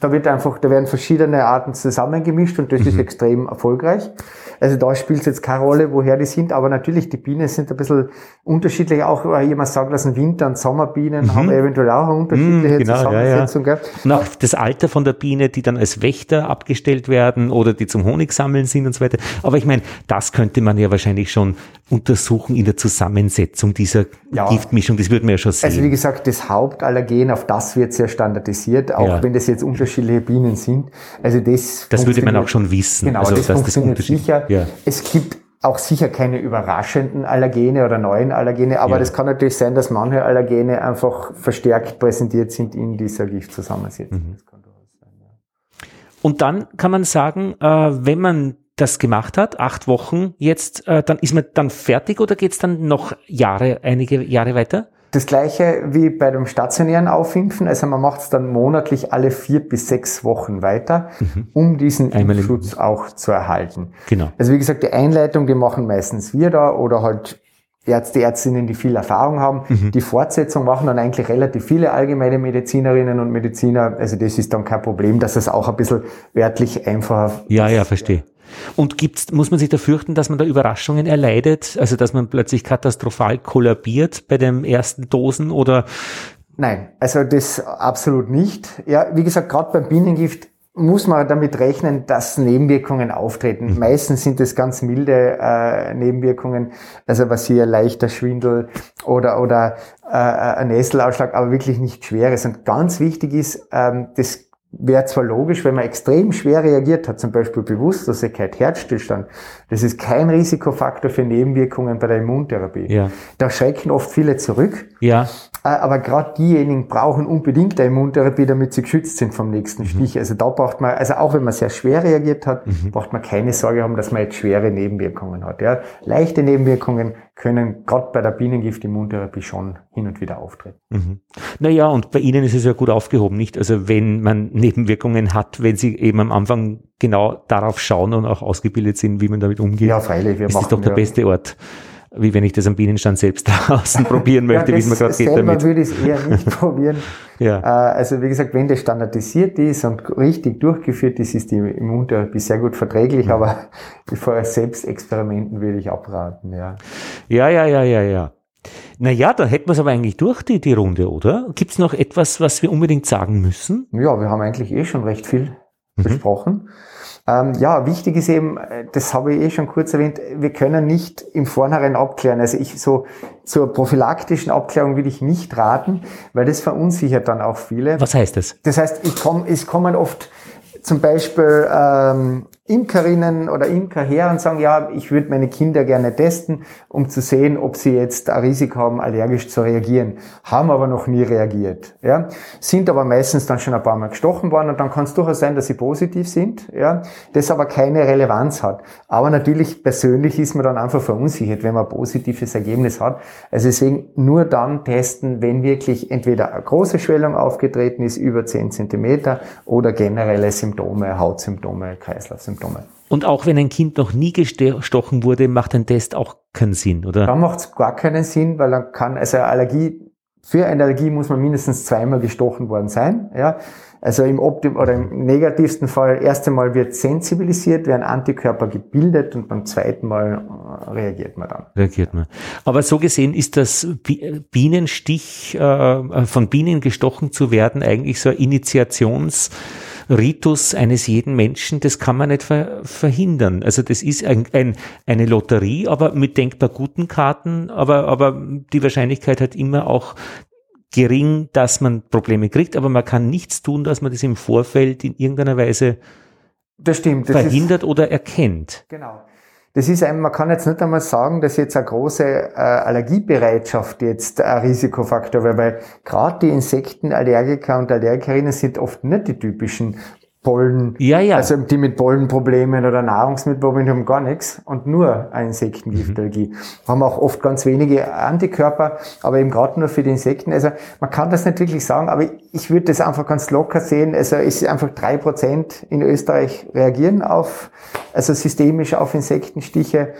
da wird einfach, da werden verschiedene Arten zusammengemischt und das mhm. ist extrem erfolgreich. Also da spielt es jetzt keine Rolle, woher die sind, aber natürlich die Bienen sind ein bisschen unterschiedlich. Auch jemand sagen lassen, Winter- und Sommerbienen mhm. haben eventuell auch eine unterschiedliche mhm, genau, Zusammensetzung. Ja, ja. Und auch das Alter von der Biene, die dann als Wächter abgestellt werden oder die zum Honig sammeln sind und so weiter. Aber ich meine, das könnte man ja wahrscheinlich schon untersuchen in der Zusammensetzung dieser ja. Giftmischung. Das würde man ja schon sehen. Also wie gesagt, das Hauptallergen, auf das wird sehr standardisiert, auch ja. wenn das jetzt unterschiedliche Bienen sind. Also das. Das würde man auch schon wissen. Genau, also, das funktioniert das sicher. Ja. Es gibt auch sicher keine überraschenden Allergene oder neuen Allergene, aber ja. das kann natürlich sein, dass manche Allergene einfach verstärkt präsentiert sind in dieser Giftzusammensetzung. Mhm. Und dann kann man sagen, äh, wenn man das gemacht hat, acht Wochen jetzt, äh, dann ist man dann fertig oder geht es dann noch Jahre, einige Jahre weiter? Das gleiche wie bei dem stationären Aufimpfen, also man macht es dann monatlich alle vier bis sechs Wochen weiter, mhm. um diesen Einmal Schutz auch zu erhalten. Genau. Also wie gesagt, die Einleitung, die machen meistens wir da oder halt Ärzte, Ärztinnen, die viel Erfahrung haben. Mhm. Die Fortsetzung machen dann eigentlich relativ viele allgemeine Medizinerinnen und Mediziner. Also das ist dann kein Problem, dass es auch ein bisschen örtlich einfacher Ja, ja, verstehe. Und gibt's, muss man sich da fürchten, dass man da Überraschungen erleidet? Also, dass man plötzlich katastrophal kollabiert bei den ersten Dosen oder? Nein, also das absolut nicht. Ja, wie gesagt, gerade beim Bienengift muss man damit rechnen, dass Nebenwirkungen auftreten. Mhm. Meistens sind es ganz milde äh, Nebenwirkungen, also was hier leichter Schwindel oder, oder äh, ein Nesselausschlag, aber wirklich nicht schweres. Und ganz wichtig ist, ähm, das wäre zwar logisch, wenn man extrem schwer reagiert hat, zum Beispiel Bewusstlosigkeit, Herzstillstand, das ist kein Risikofaktor für Nebenwirkungen bei der Immuntherapie. Ja. Da schrecken oft viele zurück. Ja. Äh, aber gerade diejenigen brauchen unbedingt eine Immuntherapie, damit sie geschützt sind vom nächsten mhm. Stich. Also da braucht man, also auch wenn man sehr schwer reagiert hat, mhm. braucht man keine Sorge haben, dass man jetzt schwere Nebenwirkungen hat. Ja. Leichte Nebenwirkungen können gerade bei der Bienengift-Immuntherapie schon hin und wieder auftreten. Mhm. Naja, und bei Ihnen ist es ja gut aufgehoben, nicht? Also wenn man Nebenwirkungen hat, wenn Sie eben am Anfang genau darauf schauen und auch ausgebildet sind, wie man damit umgeht. Ja, freilich. Wir ist machen, das doch der ja. beste Ort wie wenn ich das am Bienenstand selbst draußen probieren möchte, ja, wie es mir gerade geht damit. würde ich es eher nicht probieren. ja. Äh, also wie gesagt, wenn das standardisiert ist und richtig durchgeführt ist, ist die Immuntherapie sehr gut verträglich, mhm. aber vor Selbstexperimenten würde ich abraten. Ja, ja, ja, ja, ja. ja. Naja, da hätten wir es aber eigentlich durch, die, die Runde, oder? Gibt es noch etwas, was wir unbedingt sagen müssen? Ja, wir haben eigentlich eh schon recht viel mhm. besprochen. Ähm, ja, wichtig ist eben, äh, das habe ich eh schon kurz erwähnt, wir können nicht im Vornherein abklären. Also ich so zur prophylaktischen Abklärung will ich nicht raten, weil das verunsichert dann auch viele. Was heißt das? Das heißt, ich komm, es kommen oft zum Beispiel ähm, Imkerinnen oder Imker her und sagen, ja, ich würde meine Kinder gerne testen, um zu sehen, ob sie jetzt ein Risiko haben, allergisch zu reagieren. Haben aber noch nie reagiert. Ja. Sind aber meistens dann schon ein paar Mal gestochen worden und dann kann es durchaus sein, dass sie positiv sind, ja, das aber keine Relevanz hat. Aber natürlich persönlich ist man dann einfach verunsichert, wenn man ein positives Ergebnis hat. Also deswegen nur dann testen, wenn wirklich entweder eine große Schwellung aufgetreten ist, über 10 Zentimeter, oder generelle Symptome, Hautsymptome, Kreislaufsymptome. Symptome. Und auch wenn ein Kind noch nie gestochen wurde, macht ein Test auch keinen Sinn, oder? Da macht es gar keinen Sinn, weil dann kann, also Allergie, für eine Allergie muss man mindestens zweimal gestochen worden sein, ja. Also im Optim oder im negativsten Fall, erst einmal wird sensibilisiert, werden Antikörper gebildet und beim zweiten Mal äh, reagiert man dann. Reagiert man. Aber so gesehen ist das Bienenstich, äh, von Bienen gestochen zu werden, eigentlich so ein Initiations- Ritus eines jeden Menschen, das kann man nicht ver verhindern. Also das ist ein, ein, eine Lotterie, aber mit denkbar guten Karten, aber, aber die Wahrscheinlichkeit hat immer auch gering, dass man Probleme kriegt, aber man kann nichts tun, dass man das im Vorfeld in irgendeiner Weise das stimmt, das verhindert oder erkennt. Genau. Das ist ein, man kann jetzt nicht einmal sagen, dass jetzt eine große äh, Allergiebereitschaft jetzt ein Risikofaktor wäre, weil gerade die Insektenallergiker und Allergikerinnen sind oft nicht die typischen Pollen, ja, ja. also die mit Pollenproblemen oder Nahrungsmittelproblemen haben gar nichts und nur eine Insektengiftallergie. Mhm. Haben auch oft ganz wenige Antikörper, aber eben gerade nur für die Insekten. Also man kann das nicht wirklich sagen, aber ich würde das einfach ganz locker sehen. Also es ist einfach drei Prozent in Österreich reagieren auf, also systemisch auf Insektenstiche.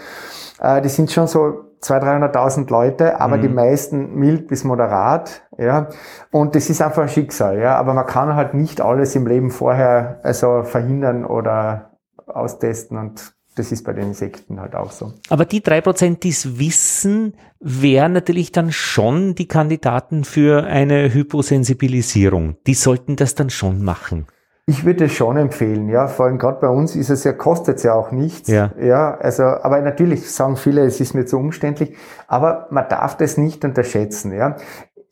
Äh, die sind schon so 200.000, 300.000 Leute, aber mhm. die meisten mild bis moderat, ja. Und das ist einfach ein Schicksal, ja. Aber man kann halt nicht alles im Leben vorher also verhindern oder austesten und das ist bei den Insekten halt auch so. Aber die drei Prozent, die es wissen, wären natürlich dann schon die Kandidaten für eine Hyposensibilisierung. Die sollten das dann schon machen. Ich würde es schon empfehlen, ja. Vor allem gerade bei uns ist es ja, kostet es ja auch nichts. Ja. ja. Also, aber natürlich sagen viele, es ist mir zu umständlich. Aber man darf das nicht unterschätzen, ja.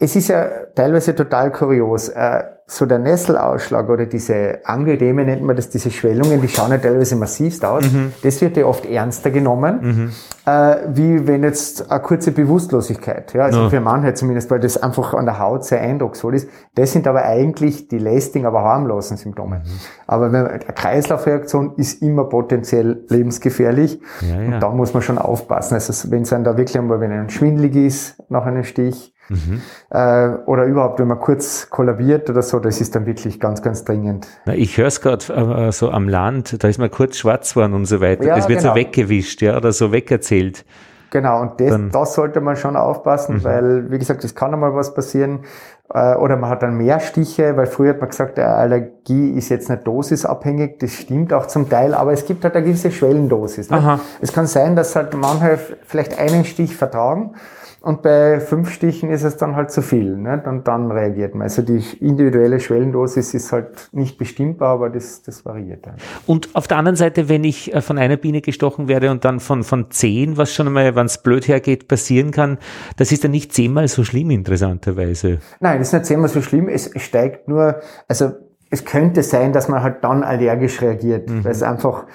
Es ist ja teilweise total kurios. Äh, so der Nesselausschlag oder diese Angeudeme nennt man das, diese Schwellungen, die schauen ja teilweise massivst aus. Mhm. Das wird ja oft ernster genommen, mhm. äh, wie wenn jetzt eine kurze Bewusstlosigkeit, ja, also no. für manche zumindest, weil das einfach an der Haut sehr eindrucksvoll ist. Das sind aber eigentlich die lästigen, aber harmlosen Symptome. Mhm. Aber wenn, eine Kreislaufreaktion ist immer potenziell lebensgefährlich ja, ja. und da muss man schon aufpassen. Also wenn es dann da wirklich einmal, wenn einem schwindlig ist nach einem Stich, Mhm. Äh, oder überhaupt, wenn man kurz kollabiert oder so, das ist dann wirklich ganz, ganz dringend. Na, ich höre es gerade äh, so am Land, da ist man kurz schwarz geworden und so weiter. Ja, das wird genau. so weggewischt, ja, oder so wegerzählt. Genau, und das, das sollte man schon aufpassen, mhm. weil, wie gesagt, es kann einmal was passieren. Äh, oder man hat dann mehr Stiche, weil früher hat man gesagt, eine Allergie ist jetzt nicht dosisabhängig. Das stimmt auch zum Teil, aber es gibt halt eine gewisse Schwellendosis. Ne? Es kann sein, dass halt manche vielleicht einen Stich vertragen und bei fünf Stichen ist es dann halt zu viel. Ne? Und dann reagiert man. Also die individuelle Schwellendosis ist halt nicht bestimmbar, aber das, das variiert. Dann. Und auf der anderen Seite, wenn ich äh, von einer Biene gestochen werde und dann von, von zehn, was schon einmal, wenn es blöd hergeht, passieren kann, das ist dann nicht zehnmal so schlimm, interessanterweise. Nein, das ist nicht zehnmal so schlimm. Es steigt nur, also es könnte sein, dass man halt dann allergisch reagiert, mhm. weil es einfach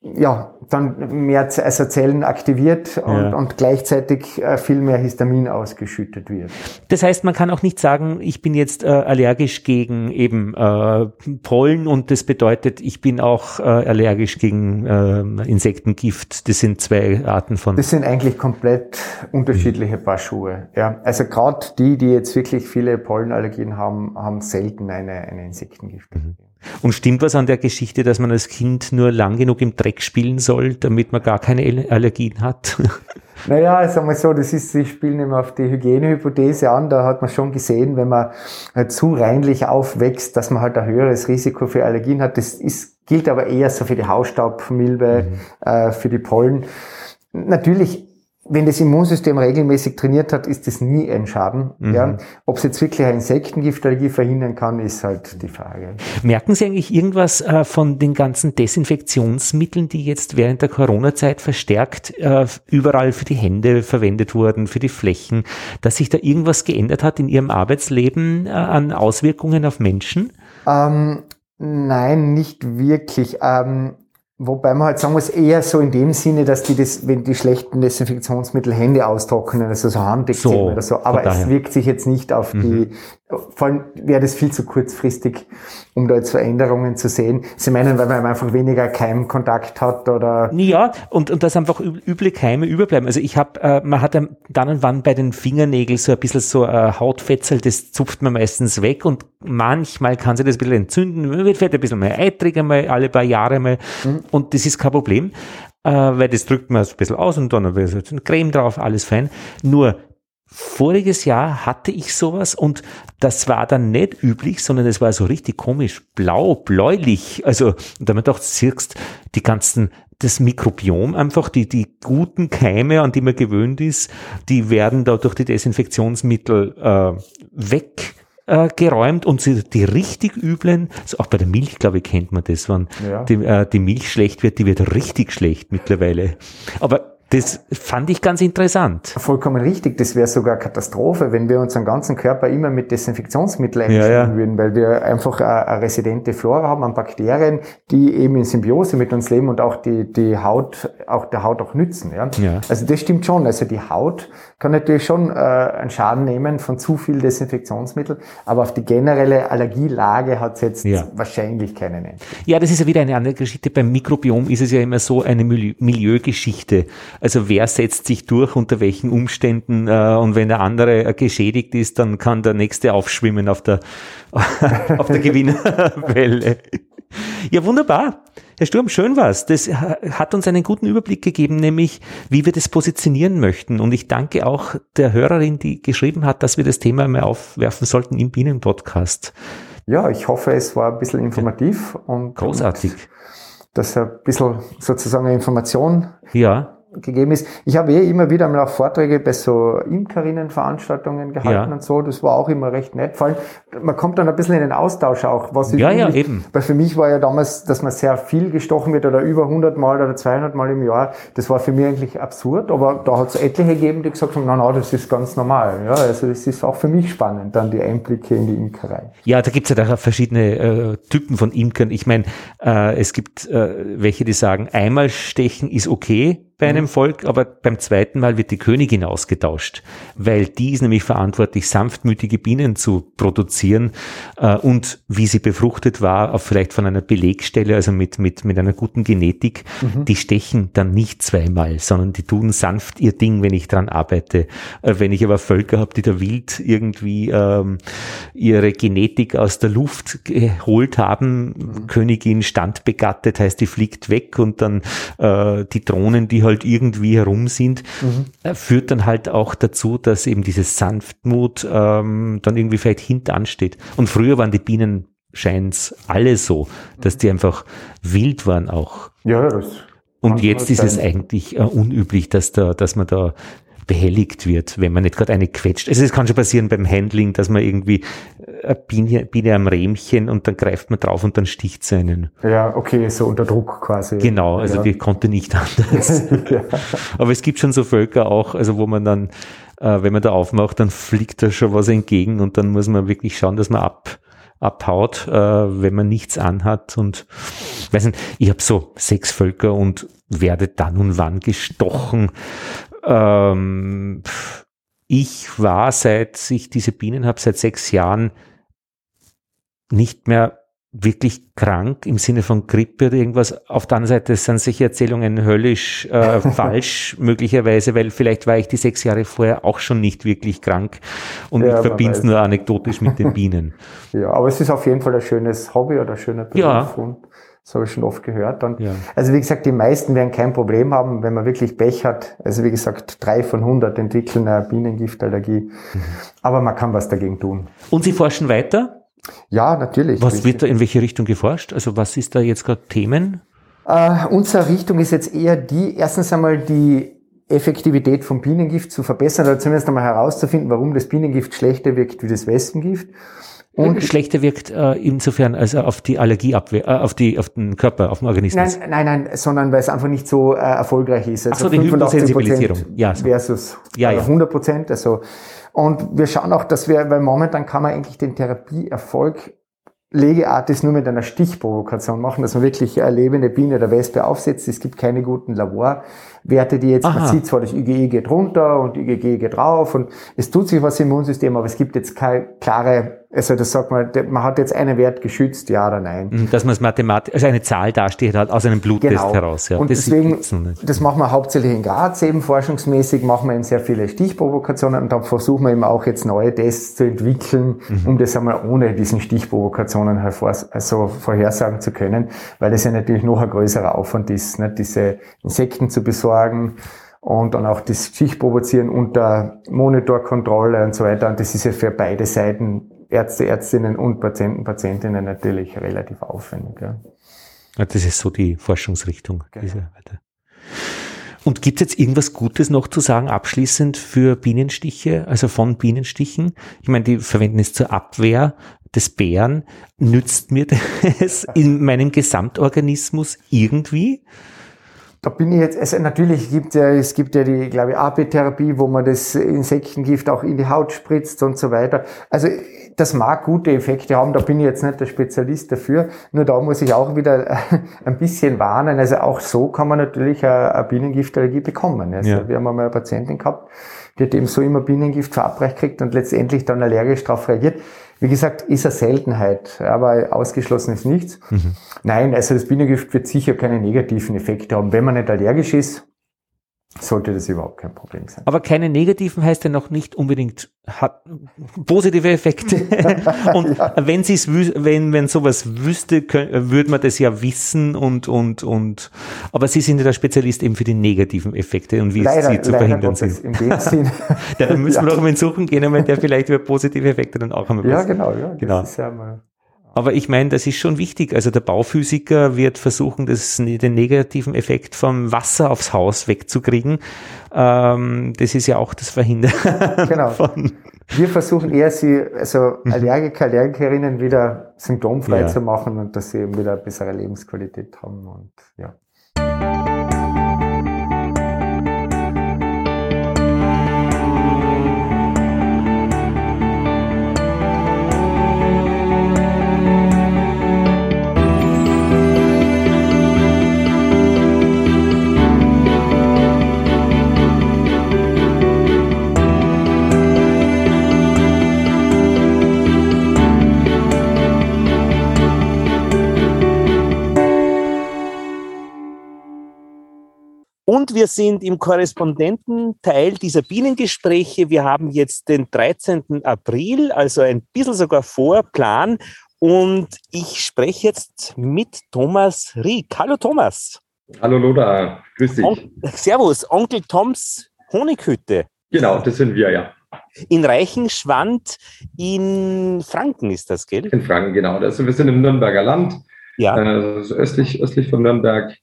ja, dann mehr also Zellen aktiviert und, ja. und gleichzeitig äh, viel mehr Histamin ausgeschüttet wird. Das heißt, man kann auch nicht sagen, ich bin jetzt äh, allergisch gegen eben äh, Pollen und das bedeutet, ich bin auch äh, allergisch gegen äh, Insektengift. Das sind zwei Arten von. Das sind eigentlich komplett unterschiedliche Paar Schuhe. Ja, also gerade die, die jetzt wirklich viele Pollenallergien haben, haben selten eine, eine Insektengift. Mhm. Und stimmt was an der Geschichte, dass man als Kind nur lang genug im Dreck spielen soll, damit man gar keine Allergien hat? Naja, sagen wir so, das ist, sie spielen immer auf die Hygienehypothese an. Da hat man schon gesehen, wenn man halt zu reinlich aufwächst, dass man halt ein höheres Risiko für Allergien hat. Das ist, gilt aber eher so für die Hausstaubmilbe, mhm. äh, für die Pollen. Natürlich wenn das Immunsystem regelmäßig trainiert hat, ist das nie ein Schaden. Mhm. Ja. Ob es jetzt wirklich eine Insektengiftallergie verhindern kann, ist halt die Frage. Merken Sie eigentlich irgendwas äh, von den ganzen Desinfektionsmitteln, die jetzt während der Corona-Zeit verstärkt äh, überall für die Hände verwendet wurden, für die Flächen, dass sich da irgendwas geändert hat in Ihrem Arbeitsleben äh, an Auswirkungen auf Menschen? Ähm, Nein, nicht wirklich. Ähm, Wobei man halt sagen muss, eher so in dem Sinne, dass die das, wenn die schlechten Desinfektionsmittel Hände austrocknen, also so Handekzeme so, oder so. Aber es wirkt sich jetzt nicht auf mhm. die, vor allem wäre das viel zu kurzfristig, um da jetzt Veränderungen zu sehen. Sie meinen, weil man einfach weniger Keimkontakt hat oder? Ja, und, und dass einfach üble Keime überbleiben. Also ich habe, äh, man hat dann und wann bei den Fingernägeln so ein bisschen so äh, Hautfetzel, das zupft man meistens weg und manchmal kann sich das ein bisschen entzünden, wird vielleicht ein bisschen mehr eitrig einmal alle paar Jahre mal. Mhm und das ist kein Problem, äh, weil das drückt man so ein bisschen aus und dann wird eine Creme drauf, alles fein. Nur voriges Jahr hatte ich sowas und das war dann nicht üblich, sondern es war so richtig komisch, blau, bläulich. Also, da man doch siehst, die ganzen das Mikrobiom einfach, die, die guten Keime, an die man gewöhnt ist, die werden da durch die Desinfektionsmittel äh, weg äh, geräumt und sie, die richtig üblen, also auch bei der Milch, glaube ich, kennt man das, wenn ja. die, äh, die Milch schlecht wird, die wird richtig schlecht mittlerweile. Aber das fand ich ganz interessant. Vollkommen richtig. Das wäre sogar Katastrophe, wenn wir unseren ganzen Körper immer mit Desinfektionsmitteln einschmieren ja, ja. würden, weil wir einfach eine residente Flora haben an Bakterien, die eben in Symbiose mit uns leben und auch die, die Haut, auch der Haut auch nützen. Ja? ja. Also das stimmt schon. Also die Haut kann natürlich schon äh, einen Schaden nehmen von zu viel Desinfektionsmittel, aber auf die generelle Allergielage hat es jetzt ja. wahrscheinlich keinen Einfluss. Ja, das ist ja wieder eine andere Geschichte. Beim Mikrobiom ist es ja immer so eine Milieugeschichte. Also wer setzt sich durch, unter welchen Umständen äh, und wenn der andere äh, geschädigt ist, dann kann der nächste aufschwimmen auf der, auf der Gewinnerwelle. Ja, wunderbar. Herr Sturm, schön war's. Das hat uns einen guten Überblick gegeben, nämlich wie wir das positionieren möchten. Und ich danke auch der Hörerin, die geschrieben hat, dass wir das Thema mal aufwerfen sollten im Bienenpodcast. Ja, ich hoffe, es war ein bisschen informativ und großartig. dass ein bisschen sozusagen eine Information ja gegeben ist. Ich habe eh immer wieder mal auch Vorträge bei so Imkerinnenveranstaltungen gehalten ja. und so. Das war auch immer recht nett. Vor allem, man kommt dann ein bisschen in den Austausch auch. Was ja, ja, eben. Weil für mich war ja damals, dass man sehr viel gestochen wird oder über 100 Mal oder 200 Mal im Jahr. Das war für mich eigentlich absurd. Aber da hat es etliche gegeben, die gesagt haben, na, na, das ist ganz normal. Ja, also das ist auch für mich spannend, dann die Einblicke in die Imkerei. Ja, da gibt es ja da verschiedene äh, Typen von Imkern. Ich meine, äh, es gibt äh, welche, die sagen, einmal stechen ist okay bei einem mhm. Volk, aber beim zweiten Mal wird die Königin ausgetauscht, weil die ist nämlich verantwortlich, sanftmütige Bienen zu produzieren äh, und wie sie befruchtet war, auch vielleicht von einer Belegstelle, also mit, mit, mit einer guten Genetik, mhm. die stechen dann nicht zweimal, sondern die tun sanft ihr Ding, wenn ich dran arbeite. Äh, wenn ich aber Völker habe, die da wild irgendwie ähm, ihre Genetik aus der Luft geholt haben, mhm. Königin standbegattet, heißt, die fliegt weg und dann äh, die Drohnen, die halt irgendwie herum sind, mhm. Äh, führt dann halt auch dazu, dass eben dieses Sanftmut ähm, dann irgendwie vielleicht hintan steht. Und früher waren die Bienen scheint's alle so, dass die einfach wild waren auch. Ja, das und jetzt ist es eigentlich äh, unüblich, dass da, dass man da behelligt wird, wenn man nicht gerade eine quetscht. Also es kann schon passieren beim Handling, dass man irgendwie äh, eine Biene, Biene am Rähmchen und dann greift man drauf und dann sticht sie einen. Ja, okay, so unter Druck quasi. Genau, also ja. wir konnten nicht anders. ja. Aber es gibt schon so Völker auch, also wo man dann, äh, wenn man da aufmacht, dann fliegt da schon was entgegen und dann muss man wirklich schauen, dass man ab abhaut, äh, wenn man nichts anhat und weiß nicht, ich habe so sechs Völker und werde dann und wann gestochen ähm, ich war, seit ich diese Bienen habe, seit sechs Jahren nicht mehr wirklich krank im Sinne von Grippe oder irgendwas. Auf der anderen Seite sind sicher Erzählungen höllisch äh, falsch, möglicherweise, weil vielleicht war ich die sechs Jahre vorher auch schon nicht wirklich krank und ja, ich verbinde es nur anekdotisch mit den Bienen. Ja, aber es ist auf jeden Fall ein schönes Hobby oder ein schöner Beruf. Ja. Das habe ich schon oft gehört. Und ja. Also wie gesagt, die meisten werden kein Problem haben, wenn man wirklich Pech hat. Also wie gesagt, drei von hundert entwickeln eine Bienengiftallergie. Mhm. Aber man kann was dagegen tun. Und Sie forschen weiter? Ja, natürlich. Was wird da in welche Richtung geforscht? Also was ist da jetzt gerade Themen? Äh, unsere Richtung ist jetzt eher die, erstens einmal die Effektivität vom Bienengift zu verbessern oder zumindest einmal herauszufinden, warum das Bienengift schlechter wirkt wie das Wespengift. Und schlechter wirkt äh, insofern also auf die Allergieabwehr, äh, auf die, auf den Körper, auf den Organismus. Nein, nein, nein, sondern weil es einfach nicht so äh, erfolgreich ist. Also Ach so, die Hypersensibilisierung. Ja, so. versus ja, ja. 100 Prozent. Also und wir schauen auch, dass wir, weil momentan kann man eigentlich den Therapieerfolg Legeart ist nur mit einer Stichprovokation machen, dass man wirklich eine lebende Biene oder Wespe aufsetzt. Es gibt keine guten Laborwerte, die jetzt, Aha. man sieht zwar, das IgE geht runter und IgG geht rauf und es tut sich was im Immunsystem, aber es gibt jetzt keine klare also das sagt man, man hat jetzt einen Wert geschützt, ja oder nein. Mhm, dass man es mathematisch, also eine Zahl dasteht hat aus einem Bluttest genau. heraus. Ja. Und das deswegen, das machen wir hauptsächlich in Graz eben forschungsmäßig, machen wir eben sehr viele Stichprovokationen und dann versuchen wir eben auch jetzt neue Tests zu entwickeln, mhm. um das einmal ohne diesen Stichprovokationen hervor, also vorhersagen zu können, weil das ja natürlich noch ein größerer Aufwand ist, ne, diese Insekten zu besorgen, und dann auch das Schicht provozieren unter Monitorkontrolle und so weiter. Und das ist ja für beide Seiten Ärzte, Ärztinnen und Patienten, Patientinnen natürlich relativ aufwendig. Ja. Das ist so die Forschungsrichtung. Genau. Und gibt es jetzt irgendwas Gutes noch zu sagen, abschließend für Bienenstiche, also von Bienenstichen? Ich meine, die verwenden es zur Abwehr des Bären. Nützt mir das in meinem Gesamtorganismus irgendwie? Da bin ich jetzt, also natürlich gibt ja, es gibt ja die, glaube ich, AP-Therapie, wo man das Insektengift auch in die Haut spritzt und so weiter. Also das mag gute Effekte haben, da bin ich jetzt nicht der Spezialist dafür. Nur da muss ich auch wieder ein bisschen warnen. Also auch so kann man natürlich eine Bienengiftallergie bekommen. Also ja. Wir haben einmal eine Patientin gehabt, die hat eben so immer Bienengift verabreicht kriegt und letztendlich dann allergisch darauf reagiert. Wie gesagt, ist eine Seltenheit, aber ausgeschlossen ist nichts. Mhm. Nein, also das Bienengift wird sicher keine negativen Effekte haben. Wenn man nicht allergisch ist, sollte das überhaupt kein Problem sein. Aber keine negativen heißt ja noch nicht unbedingt hat positive Effekte. und ja. wenn sie es wenn wenn sowas wüsste, würde man das ja wissen und und und. Aber Sie sind ja der Spezialist eben für die negativen Effekte und wie leider, sie zu verhindern sind. In dem Sinn. ja, dann müssen wir ja. doch mal suchen gehen, der vielleicht über positive Effekte dann auch einmal. Ja, genau, ja. genau. Ja aber ich meine, das ist schon wichtig. Also der Bauphysiker wird versuchen, das, den negativen Effekt vom Wasser aufs Haus wegzukriegen. Ähm, das ist ja auch das Verhindern. Genau. Wir versuchen eher, sie, also mhm. Allergiker, Allergikerinnen wieder symptomfrei ja. zu machen und dass sie eben wieder eine bessere Lebensqualität haben und ja. Und wir sind im Korrespondententeil dieser Bienengespräche. Wir haben jetzt den 13. April, also ein bisschen sogar vor Plan. Und ich spreche jetzt mit Thomas Rieck. Hallo Thomas. Hallo Loda, grüß dich. On Servus, Onkel Toms Honighütte. Genau, das sind wir, ja. In Reichenschwand in Franken ist das, gell? In Franken, genau. Also wir sind im Nürnberger Land, ja. also östlich, östlich von Nürnberg.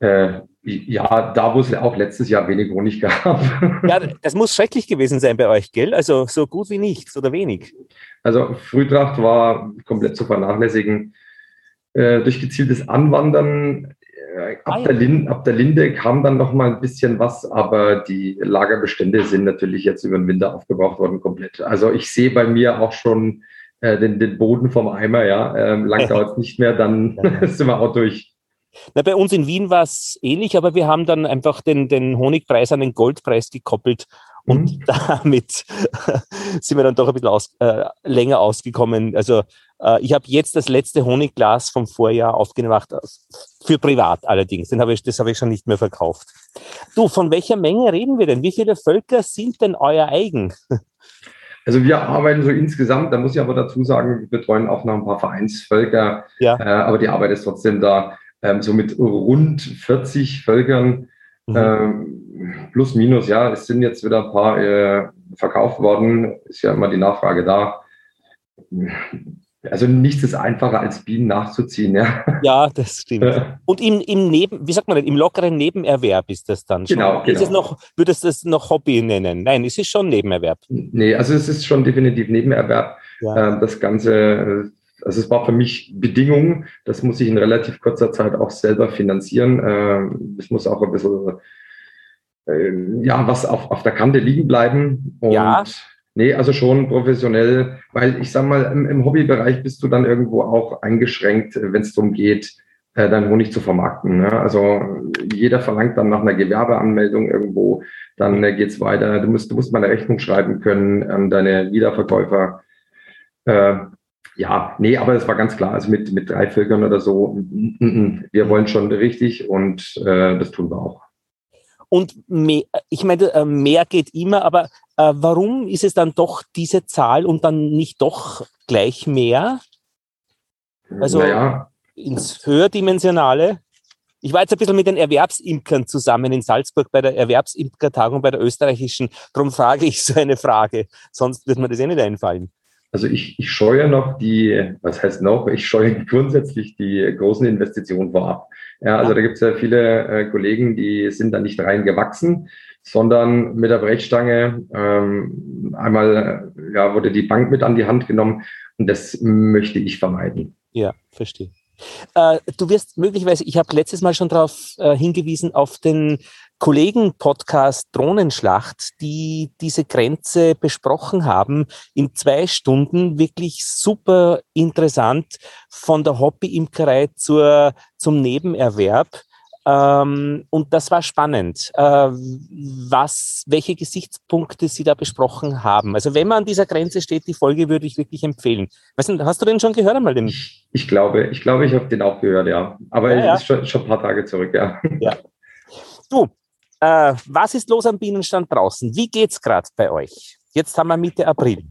Äh, ja, da wo es auch letztes Jahr wenig Honig gab. Ja, das muss schrecklich gewesen sein bei euch, gell? Also so gut wie nichts oder wenig. Also Frühtracht war komplett zu vernachlässigen. Äh, durch gezieltes Anwandern äh, ab, ah, ja. der Linde, ab, der Linde, kam dann noch mal ein bisschen was, aber die Lagerbestände sind natürlich jetzt über den Winter aufgebraucht worden komplett. Also ich sehe bei mir auch schon äh, den, den, Boden vom Eimer, ja. Ähm, lang dauert es nicht mehr, dann sind wir auch durch. Na, bei uns in Wien war es ähnlich, aber wir haben dann einfach den, den Honigpreis an den Goldpreis gekoppelt und mhm. damit sind wir dann doch ein bisschen aus, äh, länger ausgekommen. Also äh, ich habe jetzt das letzte Honigglas vom Vorjahr aufgemacht, äh, für privat allerdings. Den hab ich, das habe ich schon nicht mehr verkauft. Du, von welcher Menge reden wir denn? Wie viele Völker sind denn euer eigen? Also wir arbeiten so insgesamt, da muss ich aber dazu sagen, wir betreuen auch noch ein paar Vereinsvölker, ja. äh, aber die Arbeit ist trotzdem da ähm, so mit rund 40 Völkern, mhm. ähm, plus minus, ja, es sind jetzt wieder ein paar äh, verkauft worden, ist ja immer die Nachfrage da. Also nichts ist einfacher als Bienen nachzuziehen, ja. Ja, das stimmt. Und im, im Neben, wie sagt man denn, im lockeren Nebenerwerb ist das dann schon. Genau, genau. Ist es noch, würdest du es noch Hobby nennen? Nein, es ist schon Nebenerwerb. Nee, also es ist schon definitiv Nebenerwerb. Ja. Ähm, das Ganze also es war für mich Bedingung, das muss ich in relativ kurzer Zeit auch selber finanzieren. Ähm, es muss auch ein bisschen, äh, ja, was auf, auf der Kante liegen bleiben. Und ja. Nee, also schon professionell, weil ich sag mal, im, im Hobbybereich bist du dann irgendwo auch eingeschränkt, wenn es darum geht, äh, deinen Honig zu vermarkten. Ne? Also jeder verlangt dann nach einer Gewerbeanmeldung irgendwo, dann äh, geht's weiter. Du musst, du musst mal eine Rechnung schreiben können an deine Wiederverkäufer. Äh, ja, nee, aber es war ganz klar, also mit, mit drei Völkern oder so, wir wollen schon richtig und äh, das tun wir auch. Und mehr, ich meine, äh, mehr geht immer, aber äh, warum ist es dann doch diese Zahl und dann nicht doch gleich mehr? Also naja. ins Höherdimensionale? Ich war jetzt ein bisschen mit den Erwerbsimkern zusammen in Salzburg bei der Erwerbsimkertagung bei der österreichischen. Darum frage ich so eine Frage. Sonst wird mir das eh nicht einfallen. Also ich, ich scheue noch die, was heißt noch, ich scheue grundsätzlich die großen Investitionen vorab. Ja, also da gibt es ja viele äh, Kollegen, die sind da nicht rein gewachsen, sondern mit der Brechstange ähm, einmal ja, wurde die Bank mit an die Hand genommen und das möchte ich vermeiden. Ja, verstehe. Äh, du wirst möglicherweise, ich habe letztes Mal schon darauf äh, hingewiesen, auf den Kollegen-Podcast Drohnenschlacht, die diese Grenze besprochen haben, in zwei Stunden wirklich super interessant von der Hobbyimkerei zur, zum Nebenerwerb. Ähm, und das war spannend, äh, was, welche Gesichtspunkte Sie da besprochen haben. Also wenn man an dieser Grenze steht, die Folge würde ich wirklich empfehlen. Weißt du, hast du den schon gehört einmal? Den? Ich, glaube, ich glaube, ich habe den auch gehört, ja. Aber ja, ja. ist schon, schon ein paar Tage zurück, ja. ja. Du, äh, was ist los am Bienenstand draußen? Wie geht's gerade bei euch? Jetzt haben wir Mitte April.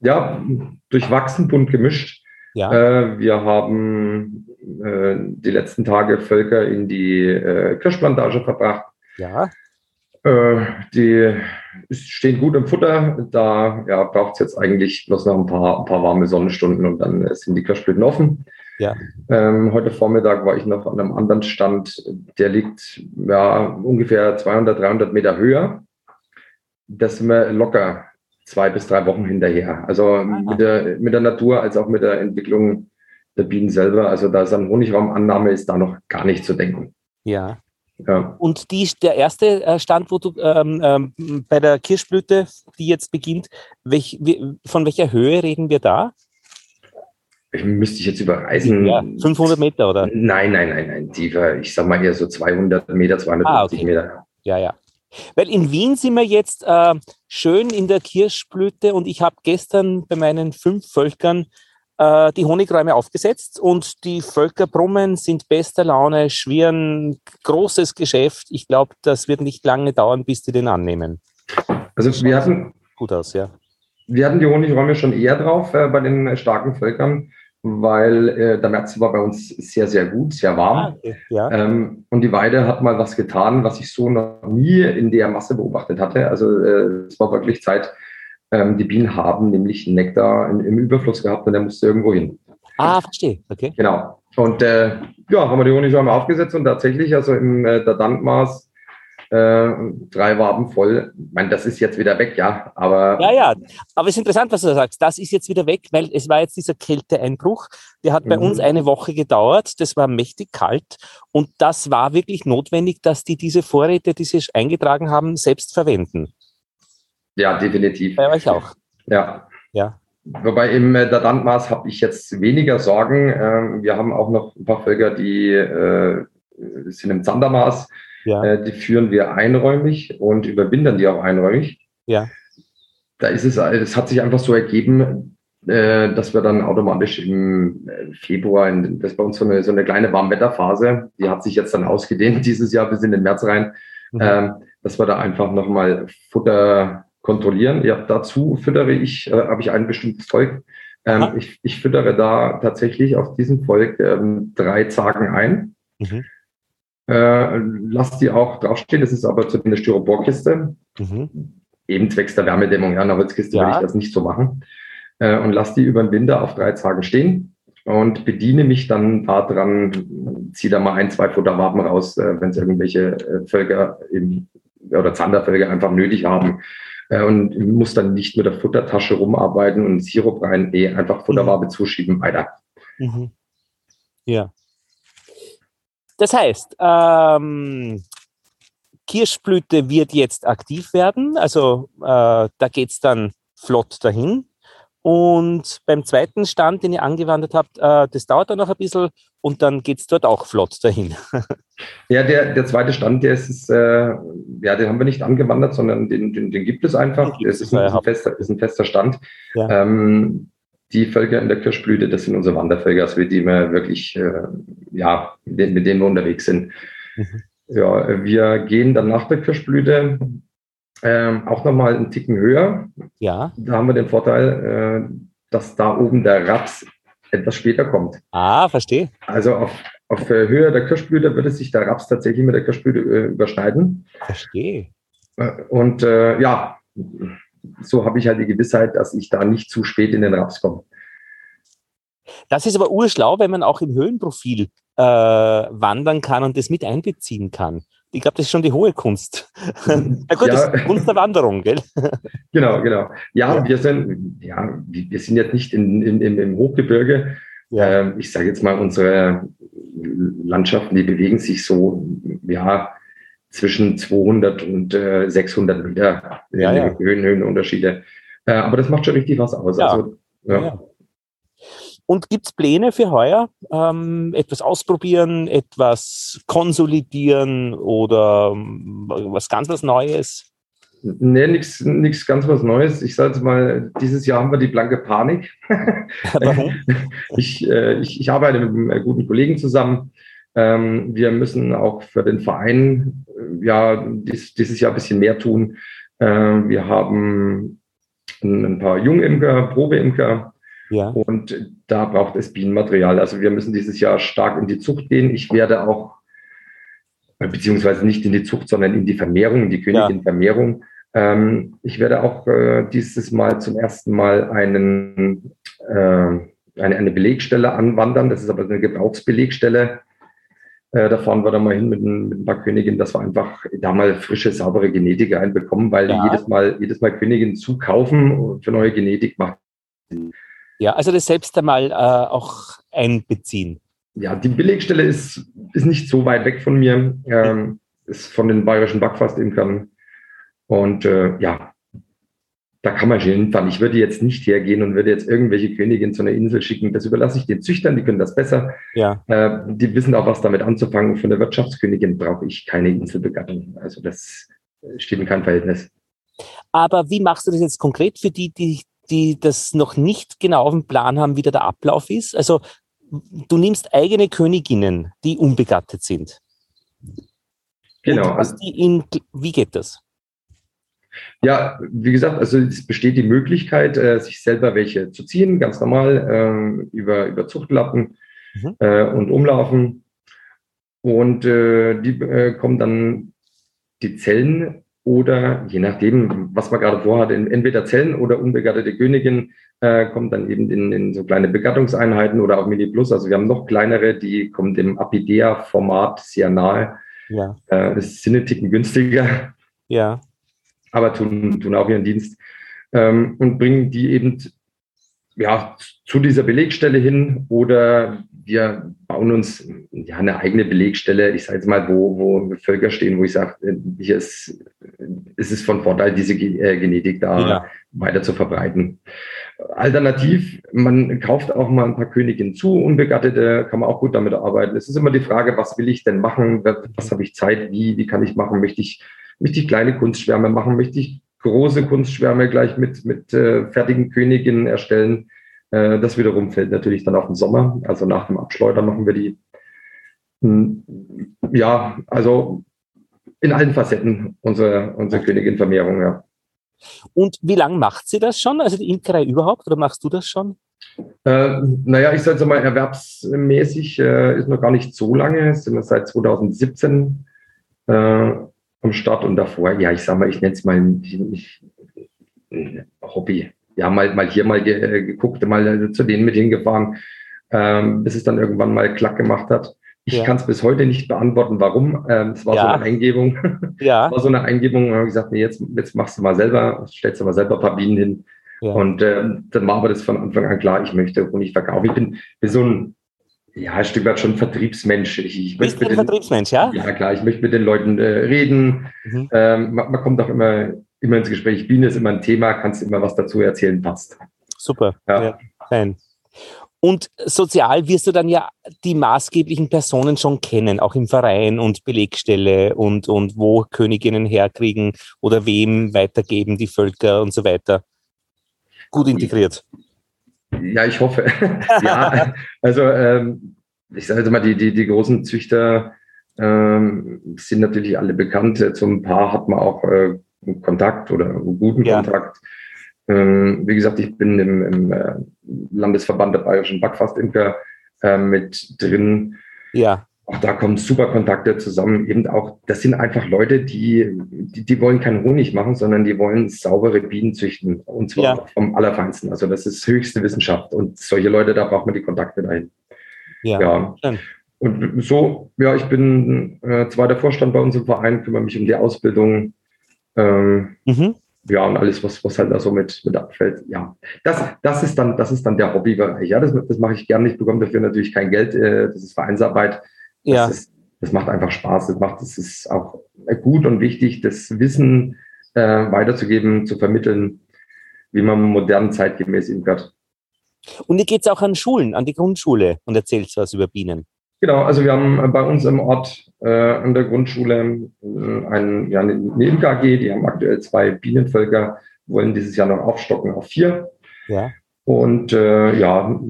Ja, durchwachsen, bunt gemischt. Ja. Äh, wir haben äh, die letzten Tage Völker in die äh, Kirschplantage verbracht. Ja. Äh, die stehen gut im Futter. Da ja, braucht es jetzt eigentlich bloß noch ein paar, ein paar warme Sonnenstunden und dann sind die Kirschblüten offen. Ja. Ähm, heute Vormittag war ich noch an einem anderen Stand, der liegt ja, ungefähr 200, 300 Meter höher. Das sind wir locker zwei bis drei Wochen hinterher. Also mit der, mit der Natur als auch mit der Entwicklung der Bienen selber. Also da ist an Honigraumannahme ist da noch gar nicht zu denken. Ja. ja. Und die, der erste äh, Stand, wo du ähm, ähm, bei der Kirschblüte, die jetzt beginnt, welch, von welcher Höhe reden wir da? Müsste ich jetzt überreisen. Ja, 500 Meter, oder? Nein, nein, nein, nein, tiefer. Ich sag mal eher so 200 Meter, 250 ah, okay. Meter. Ja, ja. Weil in Wien sind wir jetzt äh, schön in der Kirschblüte und ich habe gestern bei meinen fünf Völkern äh, die Honigräume aufgesetzt und die Völker brummen, sind bester Laune, schwirren, großes Geschäft. Ich glaube, das wird nicht lange dauern, bis die den annehmen. Also wir hatten gut aus, ja. Wir hatten die Honigräume schon eher drauf äh, bei den starken Völkern weil äh, der März war bei uns sehr, sehr gut, sehr warm. Ah, okay. ja. ähm, und die Weide hat mal was getan, was ich so noch nie in der Masse beobachtet hatte. Also äh, es war wirklich Zeit, ähm, die Bienen haben nämlich Nektar in, im Überfluss gehabt und der musste irgendwo hin. Ah, verstehe. Okay. Genau. Und äh, ja, haben wir die Honigschwärme aufgesetzt und tatsächlich, also im äh, der Dandmaß äh, drei Waben voll. Ich meine, das ist jetzt wieder weg, ja, aber. Ja, ja, aber es ist interessant, was du sagst. Das ist jetzt wieder weg, weil es war jetzt dieser Kälteeinbruch. Der hat bei mhm. uns eine Woche gedauert. Das war mächtig kalt und das war wirklich notwendig, dass die diese Vorräte, die sie eingetragen haben, selbst verwenden. Ja, definitiv. Bei euch auch. Ja. Ja. Wobei im äh, der Dandmaß habe ich jetzt weniger Sorgen. Ähm, wir haben auch noch ein paar Völker, die äh, sind im Zandermaß. Ja. Äh, die führen wir einräumig und überwintern die auch einräumig. Ja. Da ist es, es hat sich einfach so ergeben, äh, dass wir dann automatisch im äh, Februar, in, das ist bei uns so eine, so eine kleine Warmwetterphase, die hat sich jetzt dann ausgedehnt dieses Jahr bis in den März rein, mhm. ähm, dass wir da einfach nochmal Futter kontrollieren. Ja, dazu füttere ich, äh, habe ich ein bestimmtes Volk. Ähm, ich, ich füttere da tatsächlich auf diesem Volk ähm, drei Zagen ein. Mhm. Äh, lass die auch draufstehen. Das ist aber zu einer Styroporkiste. Mhm. Eben zwecks der Wärmedämmung. Ja, einer Holzkiste ja. würde ich das nicht so machen. Äh, und lass die über den Winter auf drei Tagen stehen und bediene mich dann daran, ziehe da mal ein, zwei Futterwaben raus, äh, wenn es irgendwelche äh, Völker eben, oder Zandervölker einfach nötig haben. Äh, und muss dann nicht mit der Futtertasche rumarbeiten und Sirup rein, eh einfach Futterwabe mhm. zuschieben, weiter. Mhm. Ja. Das heißt, ähm, Kirschblüte wird jetzt aktiv werden. Also äh, da geht es dann flott dahin. Und beim zweiten Stand, den ihr angewandert habt, äh, das dauert dann noch ein bisschen und dann geht es dort auch flott dahin. ja, der, der zweite Stand, der ist, ist äh, ja, den haben wir nicht angewandert, sondern den, den, den gibt es einfach. Ist ein, ist, ein fester, ist ein fester Stand. Ja. Ähm, die Völker in der Kirschblüte, das sind unsere Wandervölker, also mit denen wir wirklich, äh, ja, mit denen, mit denen wir unterwegs sind. Mhm. Ja, wir gehen dann nach der Kirschblüte ähm, auch nochmal einen Ticken höher. Ja. Da haben wir den Vorteil, äh, dass da oben der Raps etwas später kommt. Ah, verstehe. Also auf, auf Höhe der Kirschblüte würde sich der Raps tatsächlich mit der Kirschblüte äh, überschneiden. Verstehe. Äh, und äh, ja, so habe ich halt die Gewissheit, dass ich da nicht zu spät in den Raps komme. Das ist aber urschlau, wenn man auch im Höhenprofil äh, wandern kann und das mit einbeziehen kann ich glaube, das ist schon die hohe Kunst. Na gut, ja. das ist Kunst der Wanderung, gell? Genau, genau. Ja, ja. wir sind, ja, wir sind jetzt nicht in, in, im, im Hochgebirge. Ja. Ähm, ich sage jetzt mal, unsere Landschaften, die bewegen sich so, ja, zwischen 200 und äh, 600 Meter ja, ja. Höhen, Höhenunterschiede. Äh, aber das macht schon richtig was aus. Ja. Also, ja. Und gibt es Pläne für heuer? Ähm, etwas ausprobieren, etwas konsolidieren oder ähm, was ganz was Neues? Nee, nichts ganz was Neues. Ich sage jetzt mal, dieses Jahr haben wir die blanke Panik. Ich, äh, ich, ich, arbeite mit einem guten Kollegen zusammen. Ähm, wir müssen auch für den Verein äh, ja dies, dieses Jahr ein bisschen mehr tun. Äh, wir haben ein, paar Jungimker, Probeimker, ja. Und da braucht es Bienenmaterial. Also wir müssen dieses Jahr stark in die Zucht gehen. Ich werde auch, beziehungsweise nicht in die Zucht, sondern in die Vermehrung, in die Königin-Vermehrung. Ähm, ich werde auch äh, dieses Mal zum ersten Mal einen, äh, eine, eine Belegstelle anwandern. Das ist aber eine Gebrauchsbelegstelle. Äh, da fahren wir dann mal hin mit ein, mit ein paar Königinnen, dass wir einfach da mal frische, saubere Genetik einbekommen, weil ja. jedes Mal, jedes Mal Königinnen zukaufen für neue Genetik macht ja, also das selbst einmal äh, auch einbeziehen. Ja, die Belegstelle ist, ist nicht so weit weg von mir, ähm, ist von den bayerischen Backfastimkern. Und äh, ja, da kann man schon hinfahren. Ich würde jetzt nicht hergehen und würde jetzt irgendwelche Königin zu einer Insel schicken. Das überlasse ich den Züchtern, die können das besser. Ja. Äh, die wissen auch, was damit anzufangen. Von der Wirtschaftskönigin brauche ich keine Inselbegattung. Also das steht in keinem Verhältnis. Aber wie machst du das jetzt konkret für die, die die das noch nicht genau auf dem Plan haben, wie der Ablauf ist? Also du nimmst eigene Königinnen, die unbegattet sind. Genau. Also in, wie geht das? Ja, wie gesagt, also es besteht die Möglichkeit, äh, sich selber welche zu ziehen, ganz normal äh, über, über Zuchtlappen mhm. äh, und Umlaufen. Und äh, die äh, kommen dann die Zellen oder je nachdem, was man gerade vorhat, entweder Zellen oder unbegattete Königin äh, kommt dann eben in, in so kleine Begattungseinheiten oder auch Mini Plus. Also wir haben noch kleinere, die kommen dem Apidea-Format sehr nahe. Ja. Äh, das ein Ticken günstiger. Ja. Aber tun, tun auch ihren Dienst ähm, und bringen die eben ja, zu dieser Belegstelle hin oder wir bauen uns ja eine eigene Belegstelle, ich sage jetzt mal, wo, wo Völker stehen, wo ich sage, äh, hier ist, ist es von Vorteil, diese äh, Genetik da ja. weiter zu verbreiten. Alternativ, man kauft auch mal ein paar Königinnen zu, unbegattete, kann man auch gut damit arbeiten. Es ist immer die Frage, was will ich denn machen? Was habe ich Zeit? Wie, wie kann ich machen? Möchte ich, möchte ich kleine Kunstschwärme machen? Möchte ich große Kunstschwärme gleich mit, mit äh, fertigen Königinnen erstellen? Äh, das wiederum fällt natürlich dann auf den Sommer. Also nach dem Abschleudern machen wir die. Hm, ja, also in allen Facetten unsere, unsere Königin-Vermehrung, ja. Und wie lange macht sie das schon? Also die Imkerei überhaupt? Oder machst du das schon? Äh, naja, ich sage mal, erwerbsmäßig äh, ist noch gar nicht so lange. Sind wir seit 2017 äh, am Start und davor, ja, ich sage mal, ich nenne es mal ich, ich, Hobby ja, mal, mal hier mal ge äh, geguckt, mal äh, zu denen mit hingefahren, ähm, bis es dann irgendwann mal Klack gemacht hat. Ich ja. kann es bis heute nicht beantworten, warum. Ähm, es war ja. so eine Eingebung. Ja. Es war so eine Eingebung. Und habe gesagt, nee, jetzt, jetzt machst du mal selber, stellst du mal selber ein paar Bienen hin. Ja. Und äh, dann war aber das von Anfang an klar, ich möchte Honig verkaufen. Ich bin, bin so ein, ja, ein Stück weit schon Vertriebsmensch. Ich, ich Bist du ein Vertriebsmensch, ja? Ja, klar, ich möchte mit den Leuten äh, reden. Mhm. Ähm, man, man, kommt auch immer immer ins Gespräch. Biene ist immer ein Thema, kannst immer was dazu erzählen, passt. Super. Ja. ja Und sozial wirst du dann ja die maßgeblichen Personen schon kennen, auch im Verein und Belegstelle und, und wo Königinnen herkriegen oder wem weitergeben die Völker und so weiter. Gut integriert. Ja, ich hoffe. ja, also ähm, ich sage mal, die, die, die großen Züchter ähm, sind natürlich alle bekannt. Zum Paar hat man auch äh, Kontakt oder guten ja. Kontakt. Ähm, wie gesagt, ich bin im, im äh, Landesverband der Bayerischen Backfastimker äh, mit drin. Ja. Auch da kommen super Kontakte zusammen. Eben auch, das sind einfach Leute, die, die, die wollen keinen Honig machen, sondern die wollen saubere Bienen züchten. Und zwar ja. vom Allerfeinsten. Also das ist höchste Wissenschaft. Und solche Leute, da braucht man die Kontakte dahin. Ja. ja. Und so, ja, ich bin äh, zweiter Vorstand bei uns im Verein, kümmere mich um die Ausbildung. Ähm, mhm ja, und alles, was, was halt da so mit, mit abfällt. Ja, das, das ist dann, das ist dann der Hobbybereich. Ja, das, das mache ich gerne. Ich bekomme dafür natürlich kein Geld. Äh, das ist Vereinsarbeit. Das ja. Ist, das macht einfach Spaß. Das macht, das ist auch gut und wichtig, das Wissen äh, weiterzugeben, zu vermitteln, wie man modern zeitgemäß imkert. Und ihr geht auch an Schulen, an die Grundschule und erzählt was über Bienen. Genau, also wir haben bei uns im Ort äh, an der Grundschule äh, ein, ja, eine Imker AG, die haben aktuell zwei Bienenvölker, wollen dieses Jahr noch aufstocken auf vier. Ja. Und äh, ja,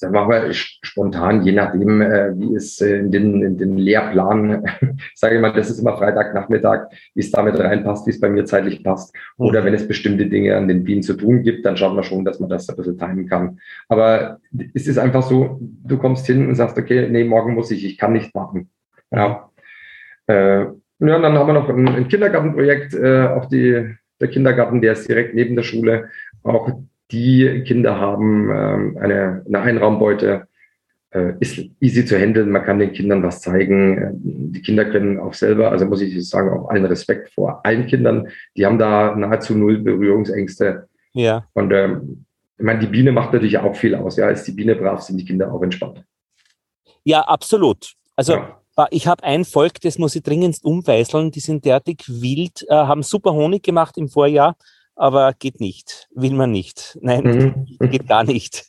dann machen wir spontan, je nachdem, äh, wie es äh, in, den, in den Lehrplan, sage ich mal, das ist immer Freitagnachmittag, wie es damit reinpasst, wie es bei mir zeitlich passt. Oder mhm. wenn es bestimmte Dinge an den Bienen zu tun gibt, dann schaut man schon, dass man das ein bisschen timen kann. Aber es ist einfach so, du kommst hin und sagst, okay, nee, morgen muss ich, ich kann nicht warten. Ja. Äh, ja, und dann haben wir noch ein, ein Kindergartenprojekt, äh, auch die, der Kindergarten, der ist direkt neben der Schule. Auch die Kinder haben ähm, eine, eine Einraumbeute, äh, ist easy zu handeln, man kann den Kindern was zeigen. Äh, die Kinder können auch selber, also muss ich sagen, auch allen Respekt vor allen Kindern, die haben da nahezu null Berührungsängste. Ja. Und ähm, ich meine, die Biene macht natürlich auch viel aus. Ja, als die Biene brav sind die Kinder auch entspannt. Ja, absolut. Also ja. ich habe ein Volk, das muss ich dringendst umweißeln. Die sind derartig wild, äh, haben super Honig gemacht im Vorjahr aber geht nicht, will man nicht. Nein, mhm. geht gar nicht.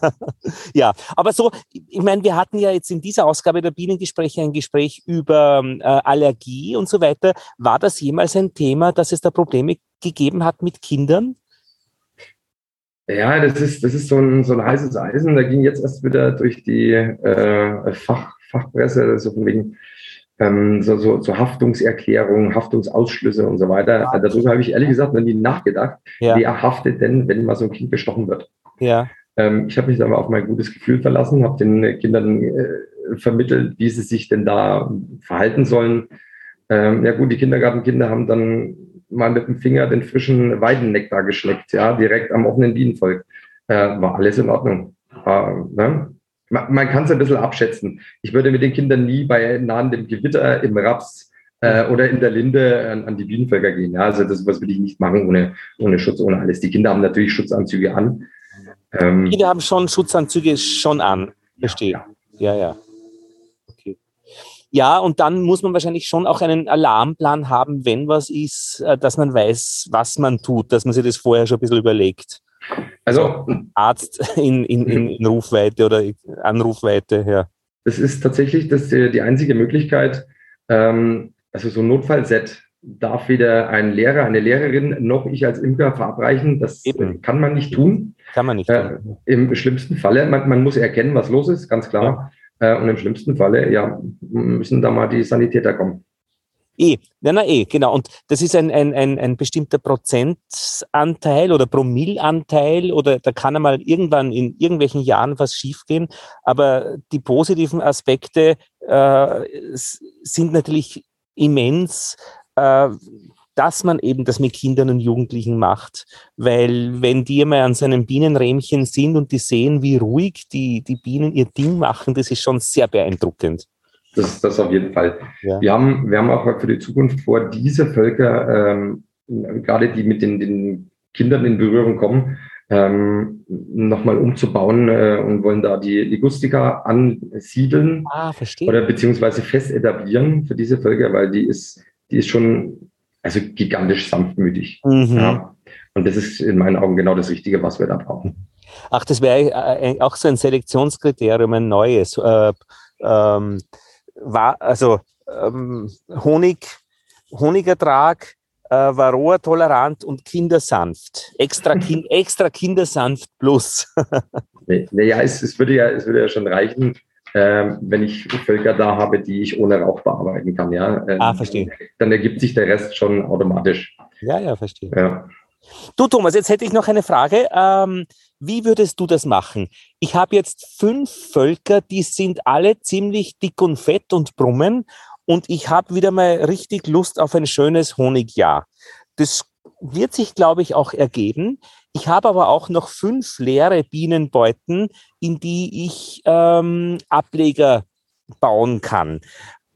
ja, aber so, ich meine, wir hatten ja jetzt in dieser Ausgabe der Bienengespräche ein Gespräch über äh, Allergie und so weiter. War das jemals ein Thema, dass es da Probleme gegeben hat mit Kindern? Ja, das ist, das ist so ein, so ein heißes Eisen. Da ging jetzt erst wieder durch die äh, Fach, Fachpresse, so von wegen, ähm, so, so, so Haftungserklärungen, Haftungsausschlüsse und so weiter. Ja. Darüber habe ich ehrlich gesagt noch nie nachgedacht. Ja. Wer haftet denn, wenn mal so ein Kind bestochen wird? Ja. Ähm, ich habe mich aber auf mein gutes Gefühl verlassen, habe den Kindern äh, vermittelt, wie sie sich denn da verhalten sollen. Ähm, ja gut, die Kindergartenkinder haben dann mal mit dem Finger den frischen Weidennektar geschleckt, ja, direkt am offenen Bienenvolk. Äh, war alles in Ordnung. War, ne? Man, man kann es ein bisschen abschätzen. Ich würde mit den Kindern nie bei nahendem Gewitter im Raps äh, oder in der Linde an, an die Bienenvölker gehen. Ja, also das was will ich nicht machen ohne, ohne Schutz, ohne alles. Die Kinder haben natürlich Schutzanzüge an. Ähm, Kinder haben schon Schutzanzüge schon an. Verstehe. Ja, ja. ja. Okay. Ja, und dann muss man wahrscheinlich schon auch einen Alarmplan haben, wenn was ist, äh, dass man weiß, was man tut, dass man sich das vorher schon ein bisschen überlegt. Also Arzt in, in, in Rufweite oder Anrufweite, ja. Das ist tatsächlich das, die einzige Möglichkeit, ähm, also so ein Notfallset darf weder ein Lehrer, eine Lehrerin noch ich als Imker verabreichen. Das Eben. kann man nicht tun. Kann man nicht äh, Im schlimmsten Falle, man, man, muss erkennen, was los ist, ganz klar. Ja. Äh, und im schlimmsten Falle, ja, müssen da mal die Sanitäter kommen. Eh, na, na, eh, genau. Und das ist ein, ein, ein, ein bestimmter Prozentanteil oder Promillanteil oder da kann einmal irgendwann in irgendwelchen Jahren was schiefgehen. Aber die positiven Aspekte äh, sind natürlich immens, äh, dass man eben das mit Kindern und Jugendlichen macht. Weil wenn die mal an seinem Bienenrähmchen sind und die sehen, wie ruhig die, die Bienen ihr Ding machen, das ist schon sehr beeindruckend. Das, das auf jeden Fall. Ja. Wir, haben, wir haben auch für die Zukunft vor, diese Völker, ähm, gerade die mit den, den Kindern in Berührung kommen, ähm, nochmal umzubauen äh, und wollen da die Ligustica ansiedeln ah, oder beziehungsweise fest etablieren für diese Völker, weil die ist, die ist schon also gigantisch sanftmütig. Mhm. Ja. Und das ist in meinen Augen genau das Richtige, was wir da brauchen. Ach, das wäre äh, auch so ein Selektionskriterium, ein neues. Äh, ähm, war, also ähm, Honig, Honigertrag, äh, Varroa tolerant und kindersanft. Extra, kind, extra kindersanft plus. naja, es, es, würde ja, es würde ja schon reichen, ähm, wenn ich Völker da habe, die ich ohne Rauch bearbeiten kann. Ja? Ähm, ah, verstehe. Dann ergibt sich der Rest schon automatisch. Ja, ja, verstehe. Ja. Du, Thomas, jetzt hätte ich noch eine Frage. Ähm, wie würdest du das machen? Ich habe jetzt fünf Völker, die sind alle ziemlich dick und fett und brummen und ich habe wieder mal richtig Lust auf ein schönes Honigjahr. Das wird sich, glaube ich, auch ergeben. Ich habe aber auch noch fünf leere Bienenbeuten, in die ich ähm, Ableger bauen kann.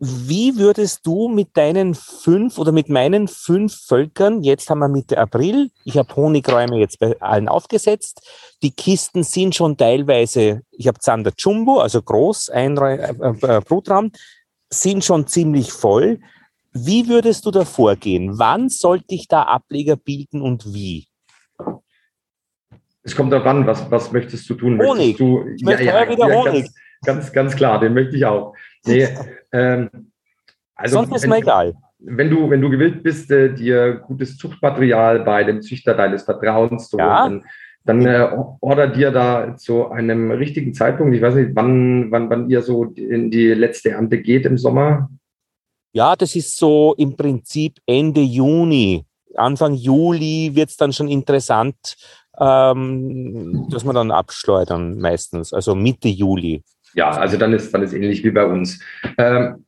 Wie würdest du mit deinen fünf oder mit meinen fünf Völkern, jetzt haben wir Mitte April, ich habe Honigräume jetzt bei allen aufgesetzt, die Kisten sind schon teilweise, ich habe Zander Jumbo, also groß, ein äh, äh, Brutraum, sind schon ziemlich voll. Wie würdest du da vorgehen? Wann sollte ich da Ableger bilden und wie? Es kommt darauf an, was, was möchtest du tun? Honig. Du, ich möchte ja, ja, wieder ja, Honig. Ganz, ganz, ganz, klar, den möchte ich auch. Nee, ähm, also Sonst ist mir egal. Wenn du, wenn du gewillt bist, äh, dir gutes Zuchtmaterial bei dem Züchter deines Vertrauens zu ja. holen, dann äh, order dir da zu einem richtigen Zeitpunkt, ich weiß nicht, wann, wann, wann ihr so in die letzte Ernte geht im Sommer. Ja, das ist so im Prinzip Ende Juni. Anfang Juli wird es dann schon interessant, ähm, dass wir dann abschleudern meistens, also Mitte Juli. Ja, also dann ist dann ist ähnlich wie bei uns. Ähm,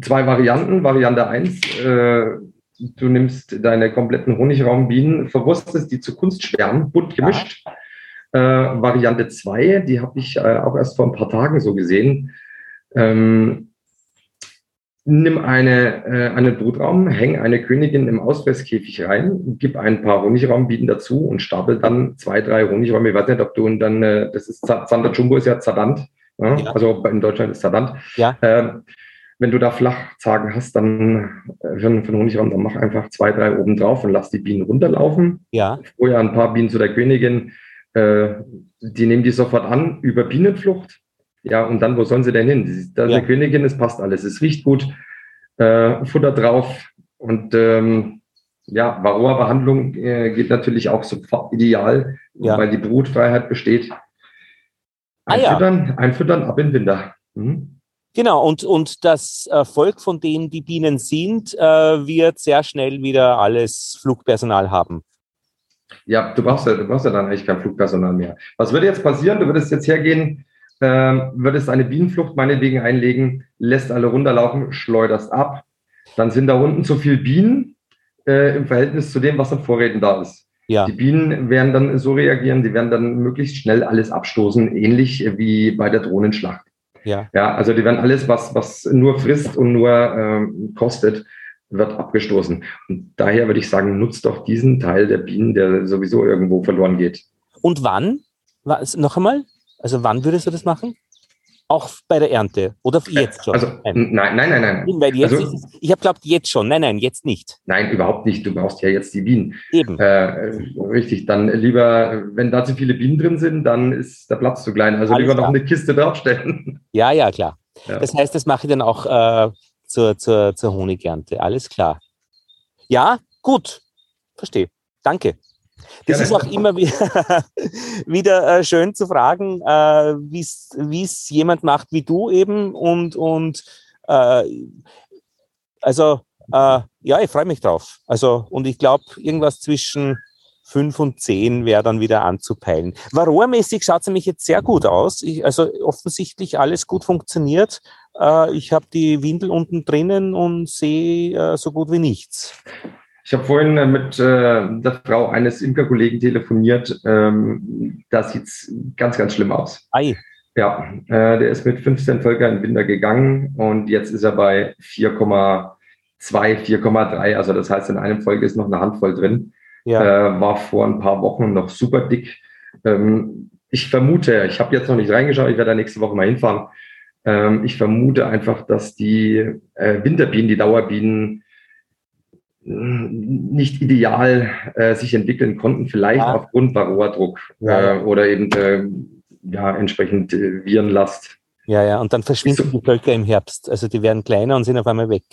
zwei Varianten. Variante 1, äh, du nimmst deine kompletten Honigraumbienen, verwurstest die zu Kunstschwärmen, bunt gemischt. Ja. Äh, Variante 2, die habe ich äh, auch erst vor ein paar Tagen so gesehen. Ähm, nimm eine, äh, einen Brutraum, häng eine Königin im Auspresskäfig rein, gib ein paar Honigraumbienen dazu und stapel dann zwei, drei Honigräume. Ich weiß nicht, ob du dann, äh, das ist Zander Jumbo ist ja Zadant, ja? Ja. also in Deutschland ist Zadant. Ja. Ähm, wenn du da Flachzagen hast, dann äh, für, einen Honigraum, dann mach einfach zwei, drei oben drauf und lass die Bienen runterlaufen. Ja. Vorher ein paar Bienen zu der Königin, äh, die nehmen die sofort an über Bienenflucht ja, und dann, wo sollen sie denn hin? Da ja. eine Königin, es passt alles, es riecht gut, äh, Futter drauf und ähm, ja, Varroa-Behandlung äh, geht natürlich auch sofort ideal, ja. weil die Brutfreiheit besteht. Einfüttern, ah, ja. einfüttern ab in Winter. Mhm. Genau, und, und das Volk, von denen die Bienen sind, äh, wird sehr schnell wieder alles Flugpersonal haben. Ja, du brauchst ja, du brauchst ja dann eigentlich kein Flugpersonal mehr. Was würde jetzt passieren? Du würdest jetzt hergehen, äh, würdest eine Bienenflucht meinetwegen einlegen, lässt alle runterlaufen, schleuderst ab. Dann sind da unten zu viele Bienen äh, im Verhältnis zu dem, was an Vorräten da ist. Ja. Die Bienen werden dann so reagieren, die werden dann möglichst schnell alles abstoßen, ähnlich wie bei der Drohnenschlacht. Ja. ja, also die werden alles, was, was nur frisst und nur ähm, kostet, wird abgestoßen. Und daher würde ich sagen, nutzt doch diesen Teil der Bienen, der sowieso irgendwo verloren geht. Und wann? Was, noch einmal? Also wann würdest du das machen? Auch bei der Ernte oder jetzt schon? Also, nein, nein, nein, nein. Weil jetzt also, ist, ich habe glaubt jetzt schon. Nein, nein, jetzt nicht. Nein, überhaupt nicht. Du brauchst ja jetzt die Bienen. Eben. Äh, richtig. Dann lieber, wenn da zu viele Bienen drin sind, dann ist der Platz zu klein. Also Alles lieber klar. noch eine Kiste draufstellen. Ja, ja, klar. Ja. Das heißt, das mache ich dann auch äh, zur, zur, zur Honigernte. Alles klar. Ja, gut. Verstehe. Danke. Das Gerne. ist auch immer wieder, wieder äh, schön zu fragen, äh, wie es jemand macht wie du eben. Und, und äh, also, ja, ich freue mich drauf. Also, und ich glaube, irgendwas zwischen fünf und zehn wäre dann wieder anzupeilen. Varroa-mäßig schaut es nämlich jetzt sehr gut aus. Ich, also offensichtlich alles gut funktioniert. Äh, ich habe die Windel unten drinnen und sehe äh, so gut wie nichts. Ich habe vorhin äh, mit äh, der Frau eines Imkerkollegen telefoniert. Ähm, da sieht es ganz, ganz schlimm aus. Ei. Ja, äh, der ist mit 15 Völker in Winter gegangen und jetzt ist er bei 4,2, 4,3. Also das heißt, in einem Volk ist noch eine Handvoll drin. Ja. Äh, war vor ein paar Wochen noch super dick. Ähm, ich vermute, ich habe jetzt noch nicht reingeschaut, ich werde da nächste Woche mal hinfahren. Ähm, ich vermute einfach, dass die äh, Winterbienen, die Dauerbienen, nicht ideal äh, sich entwickeln konnten, vielleicht ja. aufgrund Varroa-Druck ja. äh, oder eben äh, ja, entsprechend äh, Virenlast. Ja, ja, und dann verschwinden so. die Völker im Herbst. Also die werden kleiner und sind auf einmal weg.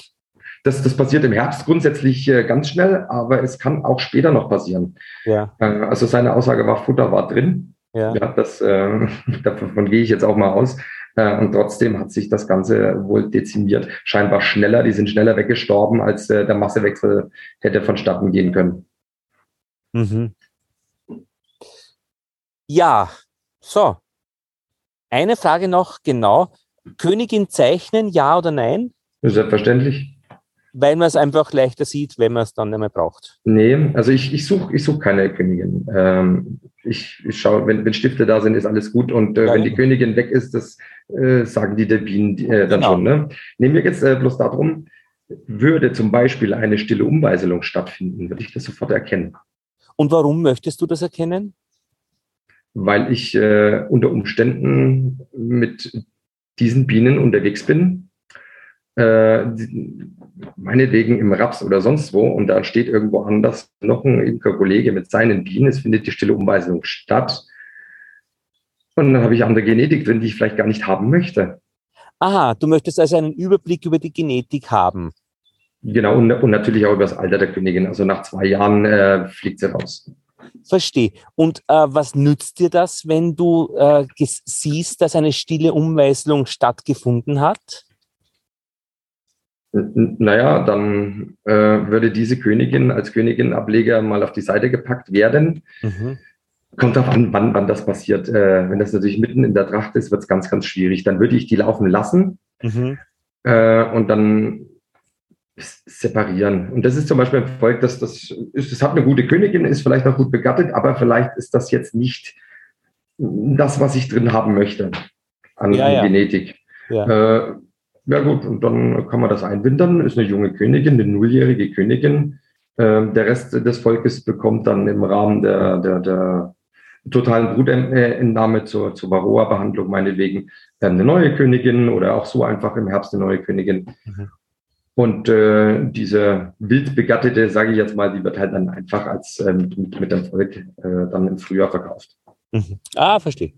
Das, das passiert im Herbst grundsätzlich äh, ganz schnell, aber es kann auch später noch passieren. Ja. Äh, also seine Aussage war, Futter war drin. Ja. ja das, äh, davon gehe ich jetzt auch mal aus. Äh, und trotzdem hat sich das Ganze wohl dezimiert. Scheinbar schneller, die sind schneller weggestorben, als äh, der Massewechsel hätte vonstatten gehen können. Mhm. Ja, so. Eine Frage noch genau. Königin zeichnen, ja oder nein? Selbstverständlich. Weil man es einfach leichter sieht, wenn man es dann nicht mehr braucht. Nee, also ich, ich suche ich such keine Königin. Ähm, ich, ich schaue, wenn, wenn Stifte da sind, ist alles gut. Und äh, wenn die Königin weg ist, das äh, sagen die der Bienen äh, dann genau. schon. Ne? Nehmen wir jetzt äh, bloß darum, würde zum Beispiel eine stille Umweiselung stattfinden, würde ich das sofort erkennen. Und warum möchtest du das erkennen? Weil ich äh, unter Umständen mit diesen Bienen unterwegs bin, äh, meinetwegen im Raps oder sonst wo, und da steht irgendwo anders noch ein Imker-Kollege mit seinen Bienen, es findet die stille Umweiselung statt. Und dann habe ich andere Genetik drin, die ich vielleicht gar nicht haben möchte. Aha, du möchtest also einen Überblick über die Genetik haben. Genau, und, und natürlich auch über das Alter der Königin. Also nach zwei Jahren äh, fliegt sie raus. Verstehe. Und äh, was nützt dir das, wenn du äh, siehst, dass eine stille Umweiselung stattgefunden hat? Naja, dann äh, würde diese Königin als Königin-Ableger mal auf die Seite gepackt werden. Mhm. Kommt darauf an, wann, wann das passiert. Äh, wenn das natürlich mitten in der Tracht ist, wird es ganz, ganz schwierig. Dann würde ich die laufen lassen mhm. äh, und dann separieren. Und das ist zum Beispiel ein Volk, das, das, ist, das hat eine gute Königin, ist vielleicht auch gut begattet, aber vielleicht ist das jetzt nicht das, was ich drin haben möchte an, ja, ja. Genetik. Ja. Äh, ja gut, und dann kann man das einwintern, ist eine junge Königin, eine nulljährige Königin. Ähm, der Rest des Volkes bekommt dann im Rahmen der, der, der totalen Brutentnahme zur, zur Varroa-Behandlung meinetwegen ähm, eine neue Königin oder auch so einfach im Herbst eine neue Königin. Mhm. Und äh, diese wild begattete, sage ich jetzt mal, die wird halt dann einfach als ähm, mit, mit dem Volk äh, dann im Frühjahr verkauft. Mhm. Ah, verstehe.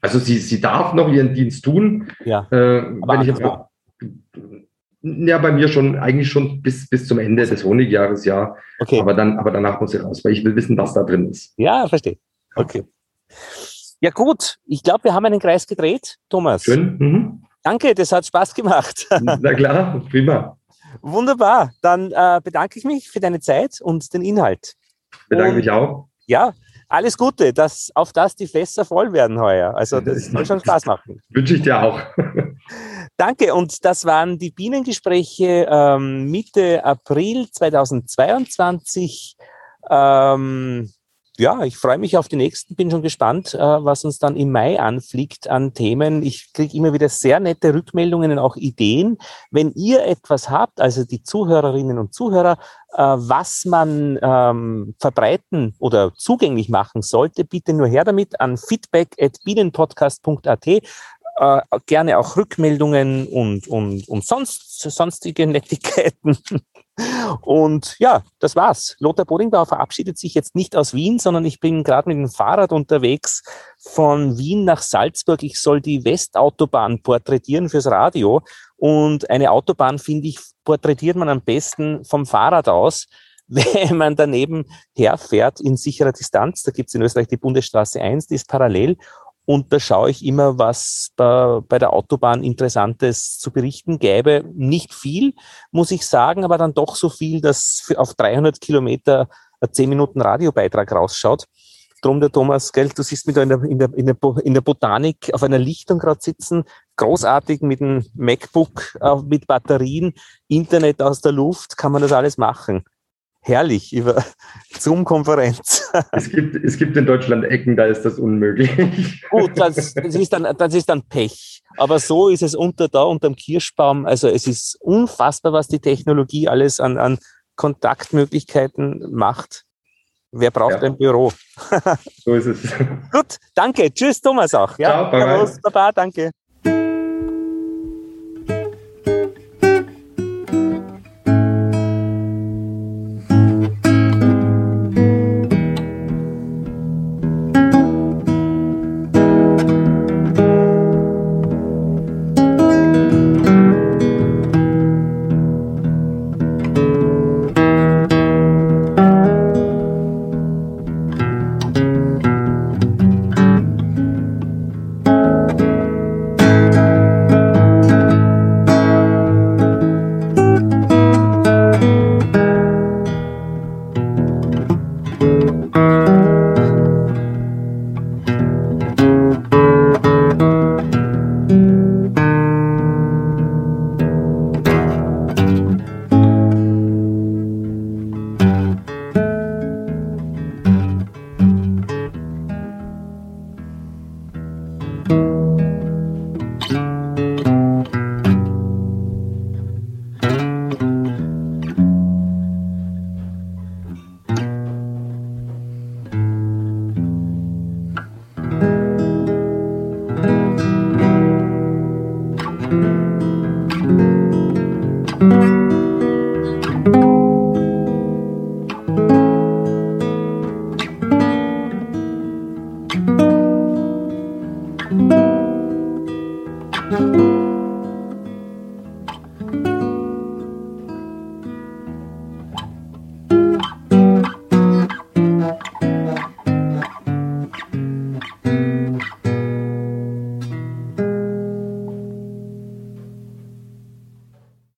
Also sie, sie darf noch ihren Dienst tun. Ja. Äh, wenn ich jetzt mal, ja, bei mir schon, eigentlich schon bis, bis zum Ende des Honigjahres, ja. Okay. Aber, dann, aber danach muss ich raus, weil ich will wissen, was da drin ist. Ja, verstehe. Okay. Ja, gut. Ich glaube, wir haben einen Kreis gedreht, Thomas. Schön. Mhm. Danke, das hat Spaß gemacht. Na klar, prima. Wunderbar. Dann äh, bedanke ich mich für deine Zeit und den Inhalt. Bedanke und, mich auch. Ja, alles Gute, dass auf das die Fässer voll werden heuer. Also das soll schon Spaß machen. Wünsche ich dir auch. Danke. Und das waren die Bienengespräche ähm, Mitte April 2022. Ähm, ja, ich freue mich auf die nächsten, bin schon gespannt, äh, was uns dann im Mai anfliegt an Themen. Ich kriege immer wieder sehr nette Rückmeldungen und auch Ideen. Wenn ihr etwas habt, also die Zuhörerinnen und Zuhörer, äh, was man ähm, verbreiten oder zugänglich machen sollte, bitte nur her damit an feedback.bienenpodcast.at äh, gerne auch Rückmeldungen und, und, und sonst, sonstige Nettigkeiten. Und ja, das war's. Lothar Bodingbauer verabschiedet sich jetzt nicht aus Wien, sondern ich bin gerade mit dem Fahrrad unterwegs von Wien nach Salzburg. Ich soll die Westautobahn porträtieren fürs Radio. Und eine Autobahn, finde ich, porträtiert man am besten vom Fahrrad aus wenn man daneben herfährt in sicherer Distanz. Da gibt es in Österreich die Bundesstraße 1, die ist parallel. Und da schaue ich immer, was bei, bei der Autobahn Interessantes zu berichten gäbe. Nicht viel, muss ich sagen, aber dann doch so viel, dass auf 300 Kilometer ein 10 Minuten Radiobeitrag rausschaut. Drum der Thomas, gell, du siehst mich da in der, in der, in der, in der Botanik auf einer Lichtung gerade sitzen, großartig mit einem MacBook äh, mit Batterien, Internet aus der Luft, kann man das alles machen herrlich über Zoom-Konferenz. Es gibt, es gibt in Deutschland Ecken, da ist das unmöglich. Gut, das, das, ist dann, das ist dann Pech. Aber so ist es unter da, unterm Kirschbaum. Also es ist unfassbar, was die Technologie alles an, an Kontaktmöglichkeiten macht. Wer braucht ja. ein Büro? so ist es. Gut, danke. Tschüss, Thomas auch. Ja, Ciao, bye, bye. Baba, danke.